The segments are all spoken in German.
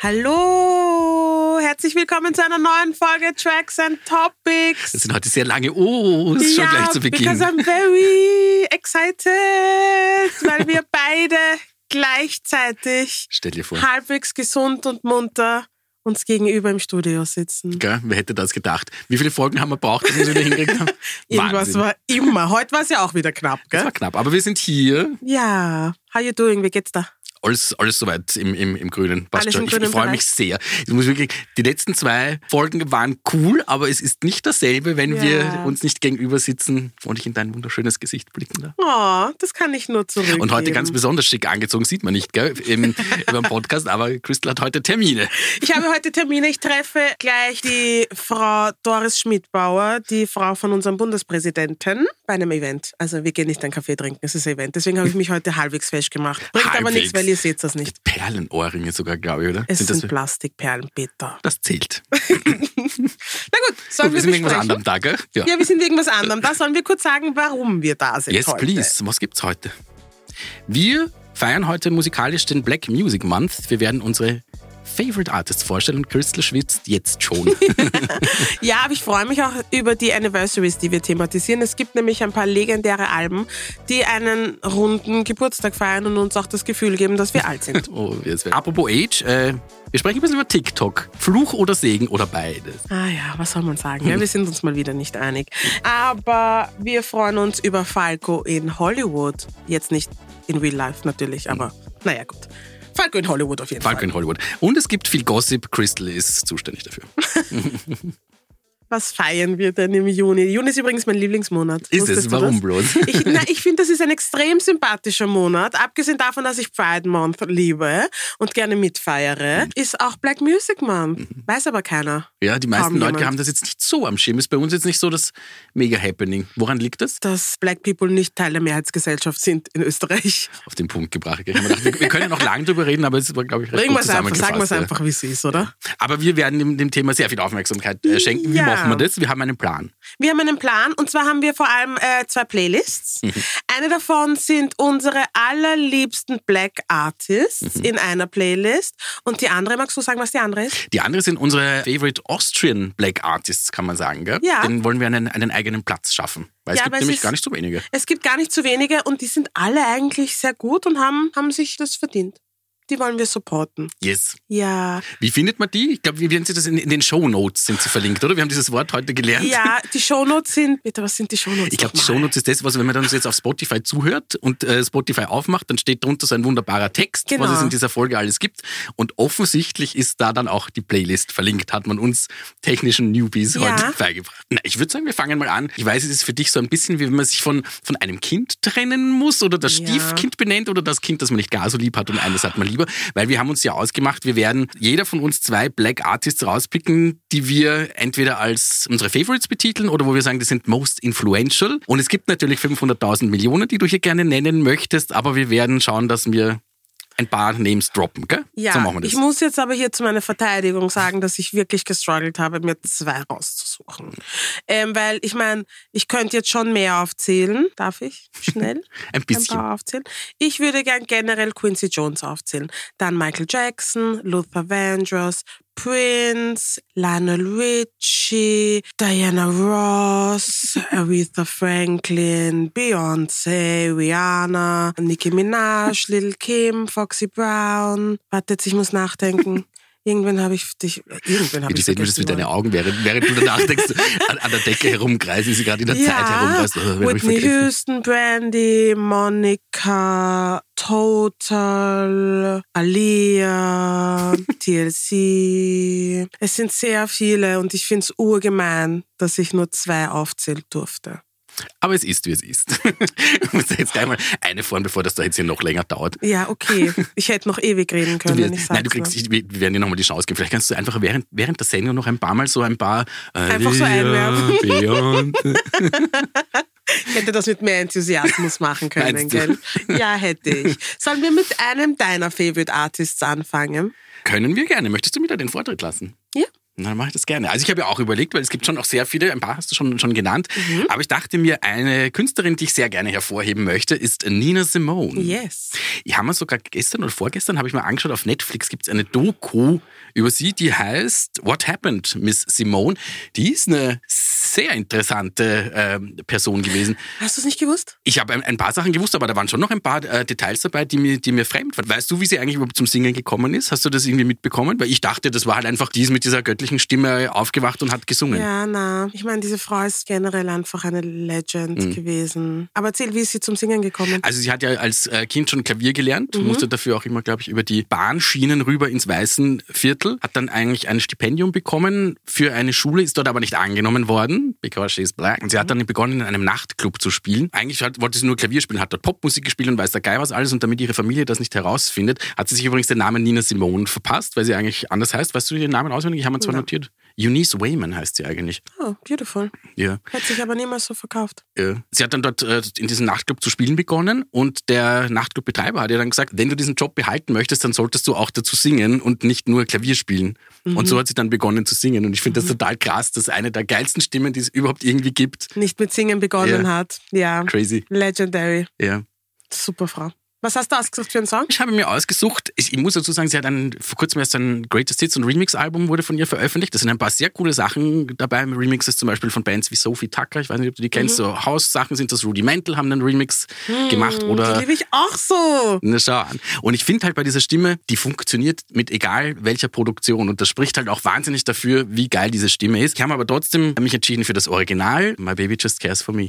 Hallo, herzlich willkommen zu einer neuen Folge Tracks and Topics. Das sind heute sehr lange O's schon ja, gleich zu Beginn. Because I'm very excited, weil wir beide gleichzeitig Stell dir vor. halbwegs gesund und munter uns gegenüber im Studio sitzen. Gell? Wer hätte das gedacht? Wie viele Folgen haben wir braucht, bis wir es wieder hingekriegt haben? Irgendwas war immer. Heute war es ja auch wieder knapp, Das gell? war knapp. Aber wir sind hier. Ja. How you doing? Wie geht's da? Alles, alles soweit im, im, im Grünen. Passt Alles schon. im Ich, ich grünen freue mich sehr. Ich muss wirklich, die letzten zwei Folgen waren cool, aber es ist nicht dasselbe, wenn Ja. wir uns nicht gegenüber sitzen und ich in dein wunderschönes Gesicht blicken darf. Oh, das kann ich nur zurückgeben. Und heute ganz besonders schick angezogen, sieht man nicht, gell, im, über den Podcast, aber Crystal hat heute Termine. Ich habe heute Termine. Ich treffe gleich die Frau Doris Schmidbauer, die Frau von unserem Bundespräsidenten, bei einem Event. Also wir gehen nicht einen Kaffee trinken, es ist ein Event. Deswegen habe ich mich heute halbwegs fesch gemacht. Bringt aber Halbwegs. nichts, weil ihr seht das nicht. Perlenohrringe sogar, glaube ich, oder? Es sind, das, Plastikperlen, Peter. das zählt. Na gut, sollen Gut, wir wir sind irgendwas anderem da, gell? Ja. Ja, wir sind irgendwas anderem. Da sollen wir kurz sagen, warum wir da sind Yes, heute. please. Was gibt's heute? Wir feiern heute musikalisch den Black Music Month. Wir werden unsere Favorite Artists vorstellen und Crystal schwitzt jetzt schon. Ja, aber ich freue mich auch über die Anniversaries, die wir thematisieren. Es gibt nämlich ein paar legendäre Alben, die einen runden Geburtstag feiern und uns auch das Gefühl geben, dass wir alt sind. oh, Apropos Age, äh, wir sprechen ein bisschen über TikTok. Fluch oder Segen oder beides. Ah ja, was soll man sagen? Ja, wir sind uns mal wieder nicht einig. Aber wir freuen uns über Falco in Hollywood. Jetzt nicht in Real Life natürlich, aber naja, gut. Falco in Hollywood auf jeden Falco Fall. in Hollywood. Und es gibt viel Gossip. Crystal ist zuständig dafür. Was feiern wir denn im Juni? Juni ist übrigens mein Lieblingsmonat. Ist es? Warum bloß? Ich, na, ich finde, das ist ein extrem sympathischer Monat. Abgesehen davon, dass ich Pride Month liebe und gerne mitfeiere, Mhm. ist auch Black Music Month. Weiß aber keiner. Ja, die meisten Kaum Leute jemand. haben das jetzt nicht so am Schirm. Ist bei uns jetzt nicht so das Mega-Happening. Woran liegt das? Dass Black People nicht Teil der Mehrheitsgesellschaft sind in Österreich. Auf den Punkt gebracht. Ich gedacht, wir, wir können noch lange drüber reden, aber es war, glaube ich, recht Bringen wir gut einfach, sagen wir es ja. einfach, wie es ist, oder? Aber wir werden dem, dem Thema sehr viel Aufmerksamkeit äh, schenken. Wie Ja. Machen wir das? Wir haben einen Plan. Wir haben einen Plan und zwar haben wir vor allem äh, zwei Playlists. Mhm. Eine davon sind unsere allerliebsten Black Artists Mhm. in einer Playlist und die andere, magst du sagen, was die andere ist? Die andere sind unsere Favorite Austrian Black Artists, kann man sagen. Gell? Ja. Den wollen wir einen, einen eigenen Platz schaffen. Weil es Ja, gibt aber es nämlich ist- gar nicht so wenige. Es gibt gar nicht so wenige und die sind alle eigentlich sehr gut und haben, haben sich das verdient. Die wollen wir supporten. Yes. Ja. Wie findet man die? Ich glaube, wie werden Sie das in, in den Show Notes sind sie verlinkt, oder? Wir haben dieses Wort heute gelernt. Ja, die Shownotes sind, bitte, was sind die Shownotes? Ich glaube, die nochmal? Shownotes ist das, was, wenn man uns jetzt auf Spotify zuhört und äh, Spotify aufmacht, dann steht drunter so ein wunderbarer Text, Genau. was es in dieser Folge alles gibt. Und offensichtlich ist da dann auch die Playlist verlinkt, hat man uns technischen Newbies Ja. heute beigebracht. Na, ich würde sagen, wir fangen mal an. Ich weiß, es ist für dich so ein bisschen, wie wenn man sich von, von einem Kind trennen muss oder das Ja. Stiefkind benennt oder das Kind, das man nicht gar so lieb hat und eines hat man lieber. Weil wir haben uns ja ausgemacht, wir werden jeder von uns zwei Black Artists rauspicken, die wir entweder als unsere Favorites betiteln oder wo wir sagen, die sind most influential. Und es gibt natürlich 500.000 Millionen, die du hier gerne nennen möchtest, aber wir werden schauen, dass wir ein paar Names droppen, gell? Ja, so machen wir das. ich muss jetzt aber hier zu meiner Verteidigung sagen, dass ich wirklich gestruggelt habe, mir zwei rauszusuchen. Ähm, weil ich meine, ich könnte jetzt schon mehr aufzählen. Darf ich? Schnell? Ein bisschen. Ein paar aufzählen. Ich würde gern generell Quincy Jones aufzählen. Dann Michael Jackson, Luther Vandross, Prince, Lionel Richie, Diana Ross, Aretha Franklin, Beyoncé, Rihanna, Nicki Minaj, Lil Kim, Foxy Brown. Wartet, ich muss nachdenken. Irgendwann habe ich dich, irgendwann habe ich sehen würdest, wie vergessen, deine Augen, während, während du danach denkst, an, an der Decke herumkreisen, sie gerade in der Zeit herumreist. Oh, Whitney? Houston, Brandy, Monica, Total, Alia, TLC. Es sind sehr viele und ich finde es urgemein, dass ich nur zwei aufzählen durfte. Aber es ist, wie es ist. Ich muss jetzt gleich mal eine vorn, bevor das da jetzt hier noch länger dauert. Ja, okay. Ich hätte noch ewig reden können. Wirst, ich nein, du kriegst, ich, wir werden dir nochmal die Chance geben. Vielleicht kannst du einfach während, während der Sendung noch ein paar Mal so ein paar. Äh, Einfach so einwerfen. Ich hätte das mit mehr Enthusiasmus machen können, gell? Ja, hätte ich. Sollen wir mit einem deiner Favorite Artists anfangen? Können wir gerne. Möchtest du mir da den Vortritt lassen? Ja. Dann mache ich das gerne. Also ich habe ja auch überlegt, weil es gibt schon auch sehr viele, ein paar hast du schon, schon genannt, Mhm. aber ich dachte mir, eine Künstlerin, die ich sehr gerne hervorheben möchte, ist Nina Simone. Yes. Ich habe mir sogar gestern oder vorgestern habe ich mal angeschaut, auf Netflix gibt es eine Doku über sie, die heißt What Happened, Miss Simone. Die ist eine sehr interessante ähm, Person gewesen. Hast du es nicht gewusst? Ich habe ein, ein paar Sachen gewusst, aber da waren schon noch ein paar äh, Details dabei, die mir, die mir fremd waren. Weißt du, wie sie eigentlich überhaupt zum Singen gekommen ist? Hast du das irgendwie mitbekommen? Weil ich dachte, das war halt einfach, die ist mit dieser göttlichen Stimme aufgewacht und hat gesungen. Ja, na. Ich meine, diese Frau ist generell einfach eine Legend gewesen. Aber erzähl, wie ist sie zum Singen gekommen? Mhm. Also sie hat ja als äh, Kind schon Klavier gelernt, Mhm. musste dafür auch immer, glaube ich, über die Bahnschienen rüber ins Weißenviertel, hat dann eigentlich ein Stipendium bekommen für eine Schule, ist dort aber nicht angenommen worden, because she's black. Und sie Mhm. hat dann begonnen, in einem Nachtclub zu spielen. Eigentlich hat, wollte sie nur Klavier spielen, hat dort Popmusik gespielt und weiß der Geil was alles. Und damit ihre Familie das nicht herausfindet, hat sie sich übrigens den Namen Nina Simone verpasst, weil sie eigentlich anders heißt. Weißt du ihren Namen auswendig? Ich habe ihn zwar. Notiert. Eunice Wayman heißt sie eigentlich. Oh, beautiful. Ja. Hätte sich aber niemals so verkauft. Ja. Sie hat dann dort äh, in diesem Nachtclub zu spielen begonnen und der Nachtclubbetreiber hat ihr dann gesagt, wenn du diesen Job behalten möchtest, dann solltest du auch dazu singen und nicht nur Klavier spielen. Und so hat sie dann begonnen zu singen und ich finde das total krass, dass eine der geilsten Stimmen, die es überhaupt irgendwie gibt. Nicht mit Singen begonnen Ja. hat. Ja. Crazy. Legendary. Ja. Super Frau. Was hast du ausgesucht für einen Song? Ich habe mir ausgesucht, ich, ich muss dazu sagen, sie hat ein, vor kurzem erst ein Greatest Hits und Remix-Album wurde von ihr veröffentlicht. Da sind ein paar sehr coole Sachen dabei. Remixes zum Beispiel von Bands wie Sophie Tucker, ich weiß nicht, ob du die kennst, so House-Sachen sind das. Rudimental haben einen Remix gemacht oder Die liebe ich auch so. Na, schau an. Und ich finde halt bei dieser Stimme, die funktioniert mit egal welcher Produktion. Und das spricht halt auch wahnsinnig dafür, wie geil diese Stimme ist. Ich habe aber trotzdem mich entschieden für das Original. My Baby Just Cares for Me.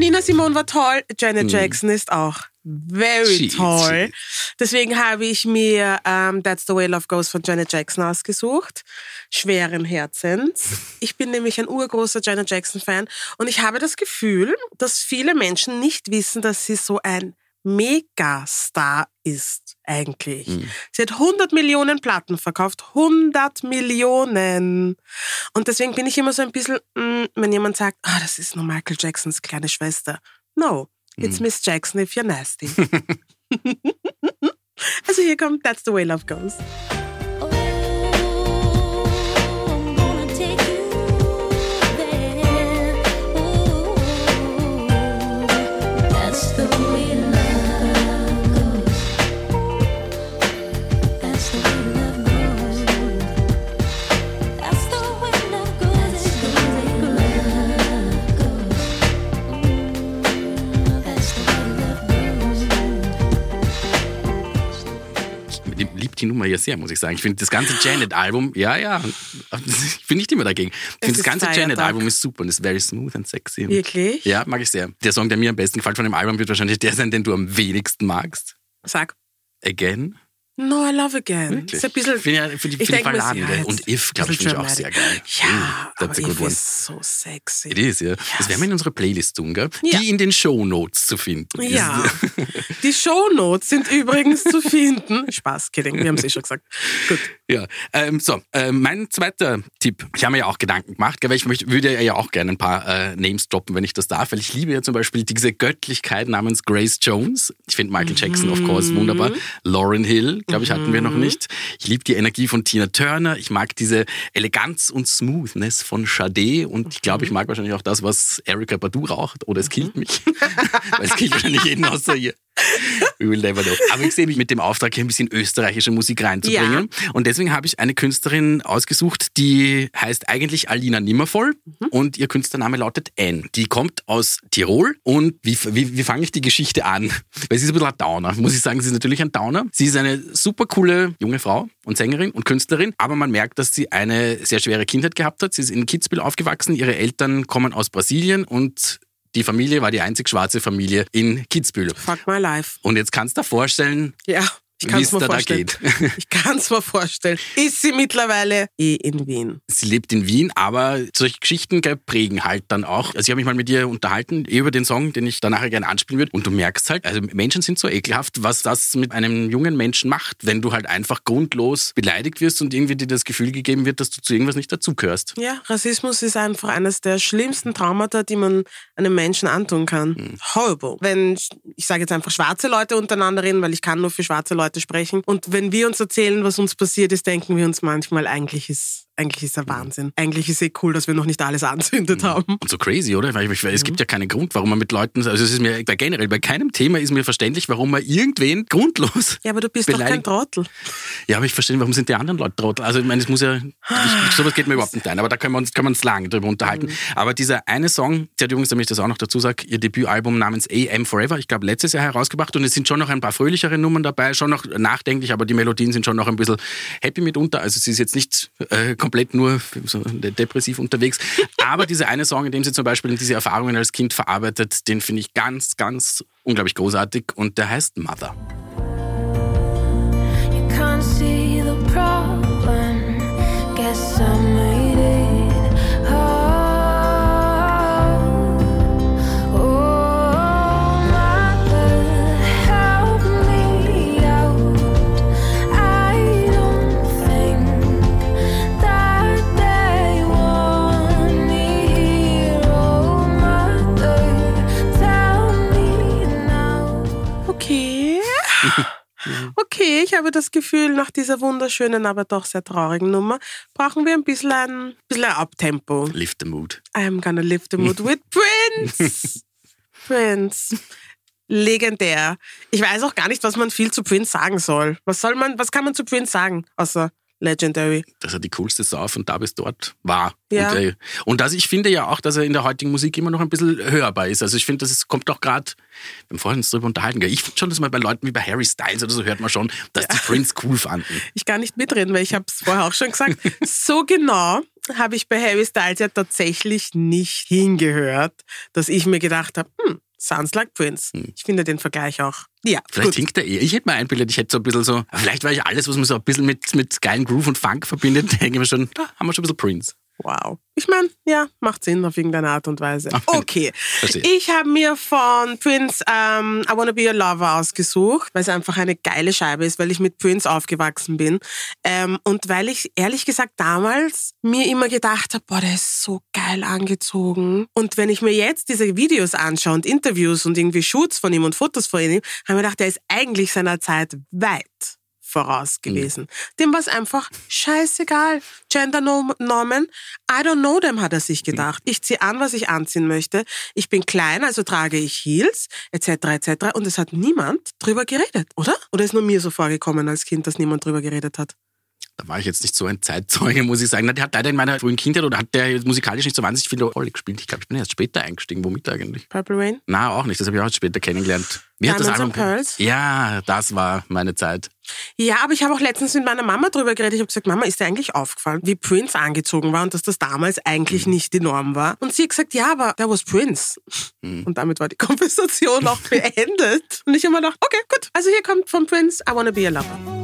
Nina Simone war toll. Janet Jackson ist auch very Cheesy. toll. Deswegen habe ich mir ähm, That's the Way Love Goes von Janet Jackson ausgesucht. Schweren Herzens. Ich bin nämlich ein urgroßer Janet Jackson-Fan und ich habe das Gefühl, dass viele Menschen nicht wissen, dass sie so ein Megastar ist eigentlich. Sie hat 100 Millionen Platten verkauft. 100 Millionen. Und deswegen bin ich immer so ein bisschen, mm, wenn jemand sagt, ah, das ist nur Michael Jacksons kleine Schwester. No, it's Miss Jackson if you're nasty. also hier kommt That's the way love goes. Die Nummer ja sehr, muss ich sagen. Ich finde das ganze Janet-Album, ja, ja, ich bin nicht immer dagegen. Ich finde das ganze. Janet-Album ist super und ist very smooth and sexy. Wirklich? Ja, mag ich sehr. Der Song, der mir am besten gefällt von dem Album, wird wahrscheinlich der sein, den du am wenigsten magst. Sag. Again. No, I love again. Wirklich? Ist ein bisschen, Finde ja, für die, ich mir, Verladene. ja, und If, glaube ich, finde ich auch sehr geil. Ja, Mm, that's a good If one. ist so sexy. It is, ja. Das werden wir in unserer Playlist tun, gell? Ja. Die in den Shownotes zu finden. ist. Ja, die Shownotes sind übrigens zu finden. Spaß, kidding, wir haben es eh schon gesagt. Gut. Ja, ähm, so, äh, mein zweiter Tipp. Ich habe mir ja auch Gedanken gemacht, weil ich möchte, würde ja auch gerne ein paar äh, Names droppen, wenn ich das darf, weil ich liebe ja zum Beispiel diese Göttlichkeit namens Grace Jones. Ich finde Michael Jackson, of course, wunderbar. Lauren Hill, glaube ich, hatten wir noch nicht. Ich liebe die Energie von Tina Turner. Ich mag diese Eleganz und Smoothness von Sade und ich glaube, ich mag wahrscheinlich auch das, was Erika Badu raucht oder es killt mich. weil es killt wahrscheinlich jeden außer ihr. We will never know. Aber ich sehe mich mit dem Auftrag, hier ein bisschen österreichische Musik reinzubringen. Und deswegen habe ich eine Künstlerin ausgesucht, die heißt eigentlich Alina Nimmervoll und ihr Künstlername lautet Anne. Die kommt aus Tirol und wie, wie, wie fange ich die Geschichte an? Weil sie ist ein bisschen ein Downer, muss ich sagen. Sie ist natürlich ein Downer. Sie ist eine super coole junge Frau und Sängerin und Künstlerin, aber man merkt, dass sie eine sehr schwere Kindheit gehabt hat. Sie ist in Kitzbühel aufgewachsen. Ihre Eltern kommen aus Brasilien und die Familie war die einzig schwarze Familie in Kitzbühel. Fuck my life. Und jetzt kannst du dir vorstellen, Ja, Ich kann es mir da, vorstellen. Ich kann es mir vorstellen. Ist sie mittlerweile eh in Wien? Sie lebt in Wien, aber solche Geschichten gell, prägen halt dann auch. Also ich habe mich mal mit ihr unterhalten eh über den Song, den ich da nachher gerne anspielen würde. Und du merkst halt, also Menschen sind so ekelhaft, was das mit einem jungen Menschen macht, wenn du halt einfach grundlos beleidigt wirst und irgendwie dir das Gefühl gegeben wird, dass du zu irgendwas nicht dazugehörst. Ja, Rassismus ist einfach eines der schlimmsten Traumata, die man einem Menschen antun kann. Hm. Horrible. Wenn, ich sage jetzt einfach schwarze Leute untereinander reden, weil ich kann nur für schwarze Leute sprechen. Und wenn wir uns erzählen, was uns passiert ist, denken wir uns manchmal, eigentlich ist, eigentlich ist der Wahnsinn. Eigentlich ist eh cool, dass wir noch nicht alles anzündet haben. Und so crazy, oder? Weil ich, es gibt ja keinen Grund, warum man mit Leuten, also es ist mir bei generell bei keinem Thema ist mir verständlich, warum man irgendwen grundlos. Ja, aber du bist doch kein Beleidigt. Trottel. Ja, aber ich verstehe, warum sind die anderen Leute Trottel? Also ich meine, es muss ja, ich, sowas geht mir überhaupt nicht ein, aber da können wir uns, können wir uns lange drüber unterhalten. Aber dieser eine Song, der hat übrigens, damit ich das auch noch dazu sage, ihr Debütalbum namens AM Forever, ich glaube letztes Jahr herausgebracht und es sind schon noch ein paar fröhlichere Nummern dabei, schon noch nachdenklich, aber die Melodien sind schon noch ein bisschen happy mitunter. Also sie ist jetzt nicht äh, komplett nur so depressiv unterwegs. Aber dieser eine Song, in dem sie zum Beispiel diese Erfahrungen als Kind verarbeitet, den finde ich ganz, ganz unglaublich großartig und der heißt Mother. Okay. Ich habe das Gefühl, nach dieser wunderschönen, aber doch sehr traurigen Nummer brauchen wir ein bisschen ein, bisschen ein Abtempo. Lift the Mood. I'm gonna lift the mood with Prince. Prince. Legendär. Ich weiß auch gar nicht, was man viel zu Prince sagen soll. Was soll man, was kann man zu Prince sagen, außer Legendary? dass er die coolste Sau von da bis dort war. Ja. Und, äh, und das, ich finde ja auch, dass er in der heutigen Musik immer noch ein bisschen hörbar ist. Also ich finde, das kommt auch gerade, wir haben vorhin uns drüber unterhalten, ich finde schon, dass man bei Leuten wie bei Harry Styles oder so hört man schon, dass die Prince cool fanden. Ich kann nicht mitreden, weil ich habe es vorher auch schon gesagt. So genau habe ich bei Harry Styles ja tatsächlich nicht hingehört, dass ich mir gedacht habe, hm, sounds like Prince. Ich finde den Vergleich auch. Ja, Vielleicht gut. singt er eh. Ich hätte mir einbildet, ich hätte so ein bisschen so, vielleicht war ich alles, was man so ein bisschen mit, mit geilen Groove und Funk verbindet, denke ich mir schon, da haben wir schon ein bisschen Prince. Wow. Ich meine, ja, macht Sinn auf irgendeine Art und Weise. Okay. Verstehe. Ich habe mir von Prince ähm, I Wanna Be Your Lover ausgesucht, weil es einfach eine geile Scheibe ist, weil ich mit Prince aufgewachsen bin. Ähm, und weil ich ehrlich gesagt damals mir immer gedacht habe, boah, der ist so geil angezogen. Und wenn ich mir jetzt diese Videos anschaue und Interviews und irgendwie Shoots von ihm und Fotos von ihm, habe ich mir gedacht, der ist eigentlich seiner Zeit weit voraus gewesen. Dem war es einfach scheißegal. Gender-Normen, I don't know them, hat er sich gedacht. Ich ziehe an, was ich anziehen möchte. Ich bin klein, also trage ich Heels, etc., etc. Und es hat niemand drüber geredet, oder? Oder ist nur mir so vorgekommen als Kind, dass niemand drüber geredet hat? Da war ich jetzt nicht so ein Zeitzeuge, muss ich sagen. Der hat leider in meiner frühen Kindheit oder hat der musikalisch nicht so wahnsinnig viele Rolle gespielt. Ich glaube, ich bin erst später eingestiegen. Womit eigentlich? Purple Rain? Na, auch nicht. Das habe ich auch später kennengelernt. Wie hat das Album Pearls? Ja, das war meine Zeit. Ja, aber ich habe auch letztens mit meiner Mama drüber geredet. Ich habe gesagt, Mama, ist dir eigentlich aufgefallen, wie Prince angezogen war und dass das damals eigentlich nicht die Norm war? Und sie hat gesagt, ja, aber der was Prince. Und damit war die Konversation auch beendet. Und ich habe mir gedacht, okay, gut. Also hier kommt von Prince, I Wanna Be a Lover.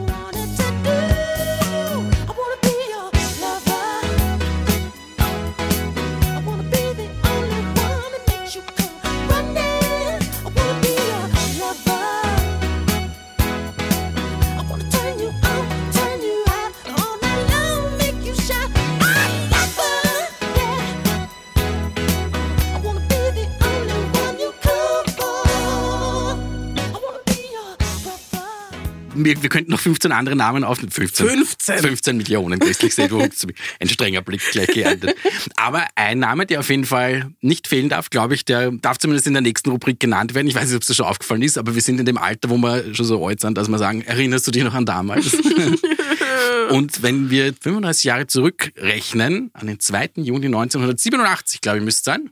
Wir, wir könnten noch 15 andere Namen aufnehmen. 15. 15. 15 Millionen. Christlich ein strenger Blick gleich geerntet. Aber ein Name, der auf jeden Fall nicht fehlen darf, glaube ich, der darf zumindest in der nächsten Rubrik genannt werden. Ich weiß nicht, ob es dir schon aufgefallen ist, aber wir sind in dem Alter, wo wir schon so alt sind, dass wir sagen, erinnerst du dich noch an damals? Und wenn wir 35 Jahre zurückrechnen, an den 2. Juni 1987, glaube ich, müsste es sein,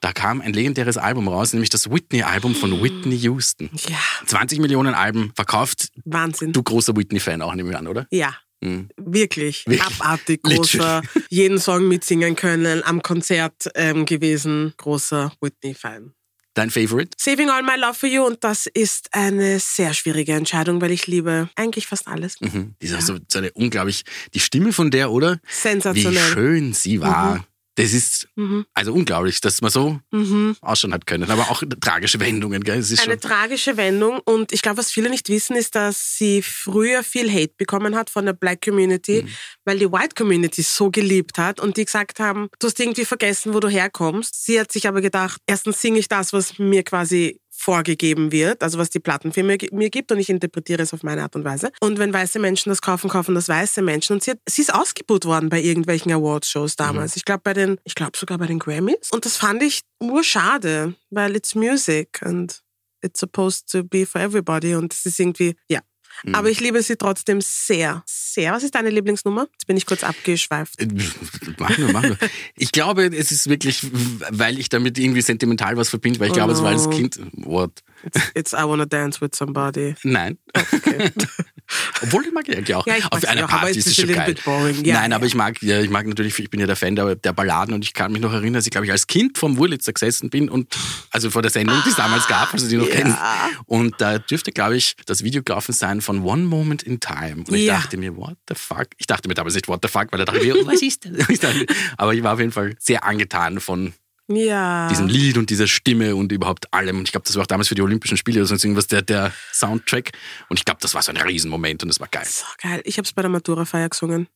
da kam ein legendäres Album raus, nämlich das Whitney-Album von Whitney Houston. Ja, 20 Millionen Alben verkauft. Wahnsinn. Du großer Whitney-Fan auch, nehme ich an, oder? Ja. Mhm. Wirklich, Wirklich. abartig großer, jeden Song mitsingen können, am Konzert ähm, gewesen, großer Whitney-Fan. Dein Favorite? Saving All My Love for You und das ist eine sehr schwierige Entscheidung, weil ich liebe eigentlich fast alles. Mhm. Die ist auch so, so eine unglaublich, die Stimme von der, oder? Wie Sensationell. schön sie war. Das ist Mhm. also unglaublich, dass man so ausschauen hat können. Aber auch tragische Wendungen, gell? Es ist Eine tragische Wendung und ich glaube, was viele nicht wissen, ist, dass sie früher viel Hate bekommen hat von der Black Community, Mhm. weil die White Community so geliebt hat und die gesagt haben, du hast irgendwie vergessen, wo du herkommst. Sie hat sich aber gedacht, erstens singe ich das, was mir quasi vorgegeben wird, also was die Plattenfirma mir gibt und ich interpretiere es auf meine Art und Weise. Und wenn weiße Menschen das kaufen, kaufen das weiße Menschen. Und sie, hat, sie ist ausgebucht worden bei irgendwelchen Awards-Shows damals. Ich glaube bei den, ich glaube sogar bei den Grammys. Und das fand ich urschade, weil it's music and it's supposed to be for everybody und es ist irgendwie, ja. Mhm. Aber ich liebe sie trotzdem sehr, sehr. Was ist deine Lieblingsnummer? Jetzt bin ich kurz abgeschweift. Äh, Machen wir, machen wir. Ich glaube, es ist wirklich, weil ich damit irgendwie sentimental was verbinde, weil ich Oh glaube, es war als no. Kind. What? It's, it's I Wanna Dance with Somebody. Nein. Okay. Obwohl ich mag die eigentlich auch. Ja, Auf einer auch, aber Party ist es schon geil. Ja, Nein, aber ja. ich mag, ja, ich mag natürlich, ich bin ja der Fan der, der Balladen und ich kann mich noch erinnern, dass ich glaube ich als Kind vom Wurlitzer gesessen bin und also vor der Sendung, die es damals gab, also die noch Ja. kennen. Und da dürfte, glaube ich, das Video gelaufen sein von One Moment in Time. Und ich Ja. dachte mir, what the fuck? Ich dachte mir damals nicht, what the fuck, weil da dachte ich mir, was ist das? Aber ich war auf jeden Fall sehr angetan von Ja. diesem Lied und dieser Stimme und überhaupt allem. Und ich glaube, das war auch damals für die Olympischen Spiele oder sonst irgendwas der, der Soundtrack. Und ich glaube, das war so ein Riesenmoment und das war geil. so geil. Ich habe es bei der Matura-Feier gesungen.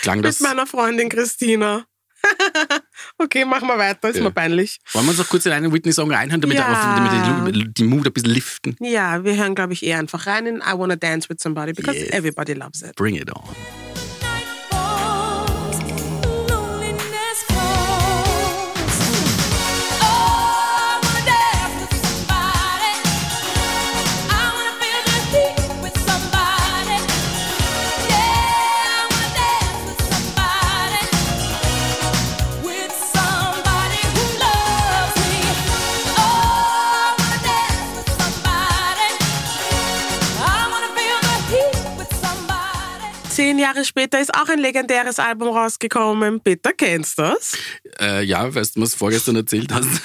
Klang das. Mit meiner Freundin Christina. okay, machen wir weiter. Ist Ja. mir peinlich. Wollen wir uns noch kurz in einen Whitney-Song reinhören, damit, Ja. damit die, die Mut ein bisschen liften? Ja, wir hören, glaube ich, eher einfach rein in I Wanna Dance with Somebody because Yes. everybody loves it. Bring it on. Jahre später ist auch ein legendäres Album rausgekommen. Bitte kennst du das? Äh, ja, weißt du, was du vorgestern erzählt hast?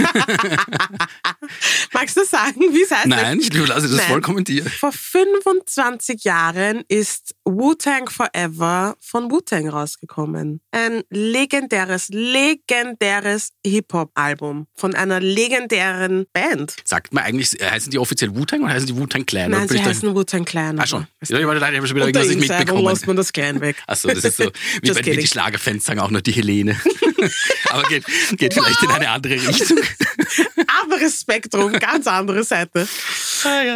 Magst du sagen, wie es heißt? Nein, ich lasse das Nein. vollkommen dir. Vor 25 Jahren ist Wu-Tang Forever von Wu-Tang rausgekommen. Ein legendäres, legendäres Hip-Hop-Album von einer legendären Band. Sagt man eigentlich, heißen die offiziell Wu-Tang oder heißen die Wu-Tang Clan? Nein, sie heißen Wu-Tang Clan. Ah, schon. Ja, ich war da, ich habe schon wieder irgendwas nicht mitbekommen. man das Clan weg. Achso, das ist so, wie bei wie die. Schlagerfans sagen auch nur die Helene. Aber geht, geht vielleicht in eine andere Richtung. Anderes Spektrum, ganz andere Seite.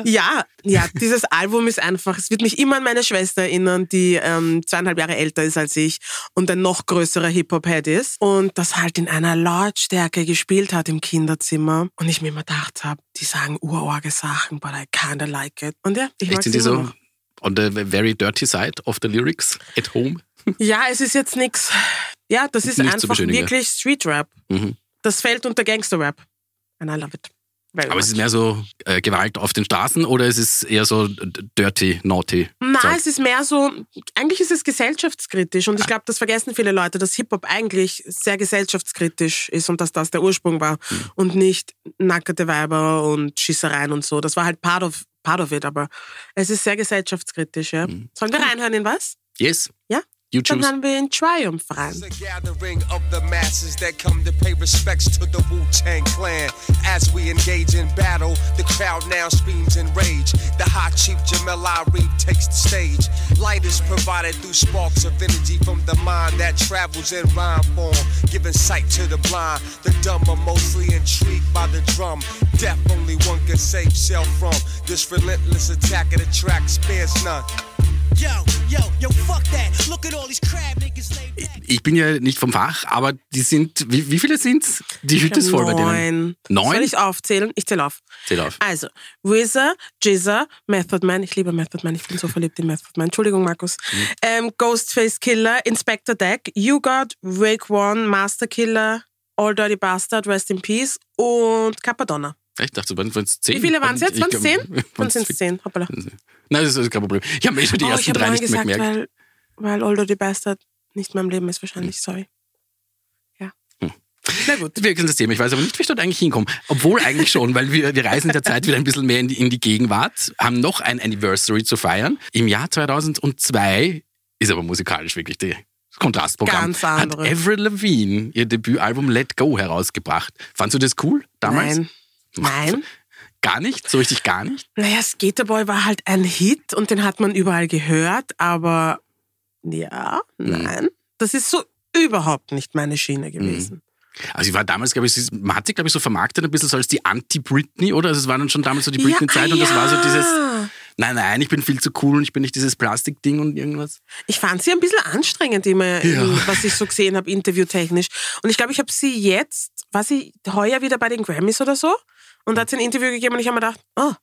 Ja, ja, dieses Album ist einfach, es wird mich immer an meine Schwester erinnern, die ähm, zweieinhalb Jahre älter ist als ich und ein noch größerer Hip-Hop-Head ist und das halt in einer Lautstärke gespielt hat im Kinderzimmer und ich mir immer gedacht habe, die sagen urorge Sachen, but I kinda like it. Und ja, ich mag Echt sind die so noch. On the very dirty side of the lyrics at home? Ja, es ist jetzt nix. Ja, das ist Nicht einfach wirklich Street Rap. Mhm. Das fällt unter Gangster Rap. And I love it. Very Aber es much. ist mehr so äh, Gewalt auf den Straßen oder es ist eher so dirty, naughty? Nein, Zeug? es ist mehr so, eigentlich ist es gesellschaftskritisch und ich glaube, das vergessen viele Leute, dass Hip-Hop eigentlich sehr gesellschaftskritisch ist und dass das der Ursprung war und nicht nackte Weiber und Schießereien und so. Das war halt part of, part of it, aber es ist sehr gesellschaftskritisch, ja. Sollen wir reinhören in was? Yes. Ja? You Dann choose. hören wir in Triumph rein. It's a gathering of the masses that come to pay respects to the Wu Tang Clan. As we engage in battle, the crowd now screams in rage. The hot chief Jamel Ari takes the stage. Light is provided through sparks of energy from the mind that travels in rhyme form, giving sight to the blind. The dumb are mostly intrigued by the drum. Death only one can save self from. This relentless attack of the track spares none. Ich bin ja nicht vom Fach, aber die sind, wie, wie viele sind's? Die Hütte ist voll bei denen. Neun. Soll ich aufzählen? Ich zähle auf. Zähl auf. Also, RZA, Jizza, Method Man, ich liebe Method Man, ich bin so verliebt in Method Man. Entschuldigung, Markus. Mhm. Ähm, Ghostface Killer, Inspector Deck, You Got, Rake One, Master Killer, All Dirty Bastard, Rest in Peace und Capadonna. Ich dachte, waren es zehn. Wie viele waren es jetzt? Waren es zehn? Sind es zehn. Hoppala. Nein, das ist kein Problem. Ich habe mir schon die Oh, ersten drei nicht mehr gesagt, gemerkt. weil, weil All Dirty Bastard nicht mehr im Leben ist wahrscheinlich, sorry. Na gut. Wir wechseln das Thema. Ich weiß aber nicht, wie ich dort eigentlich hinkomme. Obwohl eigentlich schon, weil wir, wir reisen in der Zeit wieder ein bisschen mehr in die, in die Gegenwart, haben noch ein Anniversary zu feiern. Im Jahr 2002 ist aber musikalisch wirklich die das Kontrastprogramm. Ganz andere. Hat Avril Lavigne ihr Debütalbum Let Go herausgebracht. Fandst du das cool damals? Nein. Nein. Gar nicht? So richtig gar nicht? Naja, Skaterboy war halt ein Hit und den hat man überall gehört, aber ja, Mhm. nein. Das ist so überhaupt nicht meine Schiene gewesen. Also ich war damals, glaube ich, sie- man hat sich, glaube ich, so vermarktet ein bisschen so als die Anti-Britney, oder? Also es war dann schon damals so die Britney-Zeit Ja, und das war so ja. dieses, nein, nein, ich bin viel zu cool und ich bin nicht dieses Plastikding und irgendwas. Ich fand sie ein bisschen anstrengend immer, Ja. was ich so gesehen habe, interviewtechnisch. Und ich glaube, ich habe sie jetzt, war sie heuer wieder bei den Grammys oder so? Und da hat sie ein Interview gegeben und ich habe mir gedacht, oh,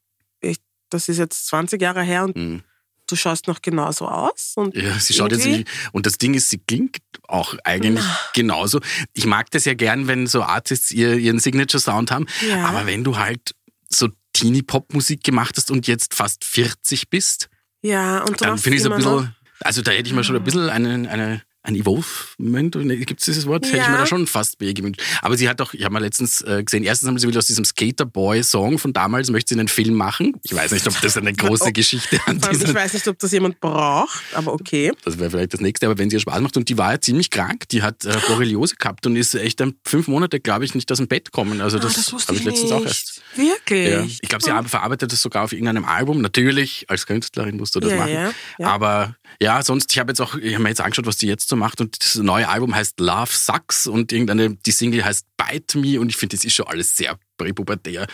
ich, das ist jetzt 20 Jahre her und Mhm. du schaust noch genauso aus. Und Ja, sie schaut jetzt. Und das Ding ist, sie klingt auch eigentlich genauso. Ich mag das ja gern, wenn so Artists ihr, ihren Signature-Sound haben. Ja. Aber wenn du halt so Teenie-Pop-Musik gemacht hast und jetzt fast 40 bist, Ja, und dann finde ich es ein bisschen. Also da hätte ich mir schon ein bisschen eine, eine, ein Evolvement, gibt es dieses Wort? Hätte ich Ja. mir da schon fast gewünscht. Aber sie hat doch, ich habe mal letztens äh, gesehen, erstens haben sie will aus diesem Skater-Boy-Song von damals, möchte sie einen Film machen. Ich weiß nicht, ob das eine große Oh. Geschichte an dieser ich weiß nicht, ob das jemand braucht, aber okay. das wäre vielleicht das nächste, aber wenn sie ihr Spaß macht und die war ja ziemlich krank, die hat äh, Borreliose gehabt und ist echt dann fünf Monate, glaube ich, nicht aus dem Bett kommen. Also das, ah, das wusste habe ich, letztens nicht. auch erst. Wirklich? Ja. Ich glaube, sie Ah. verarbeitet das sogar auf irgendeinem Album. Natürlich, als Künstlerin musst du das Ja, machen. ja, ja. Aber ja, sonst, ich habe jetzt auch, ich habe mir jetzt angeschaut, was die jetzt so macht und das neue Album heißt Love Sucks und irgendeine, die Single heißt Bite Me und ich finde, das ist schon alles sehr präpubertär.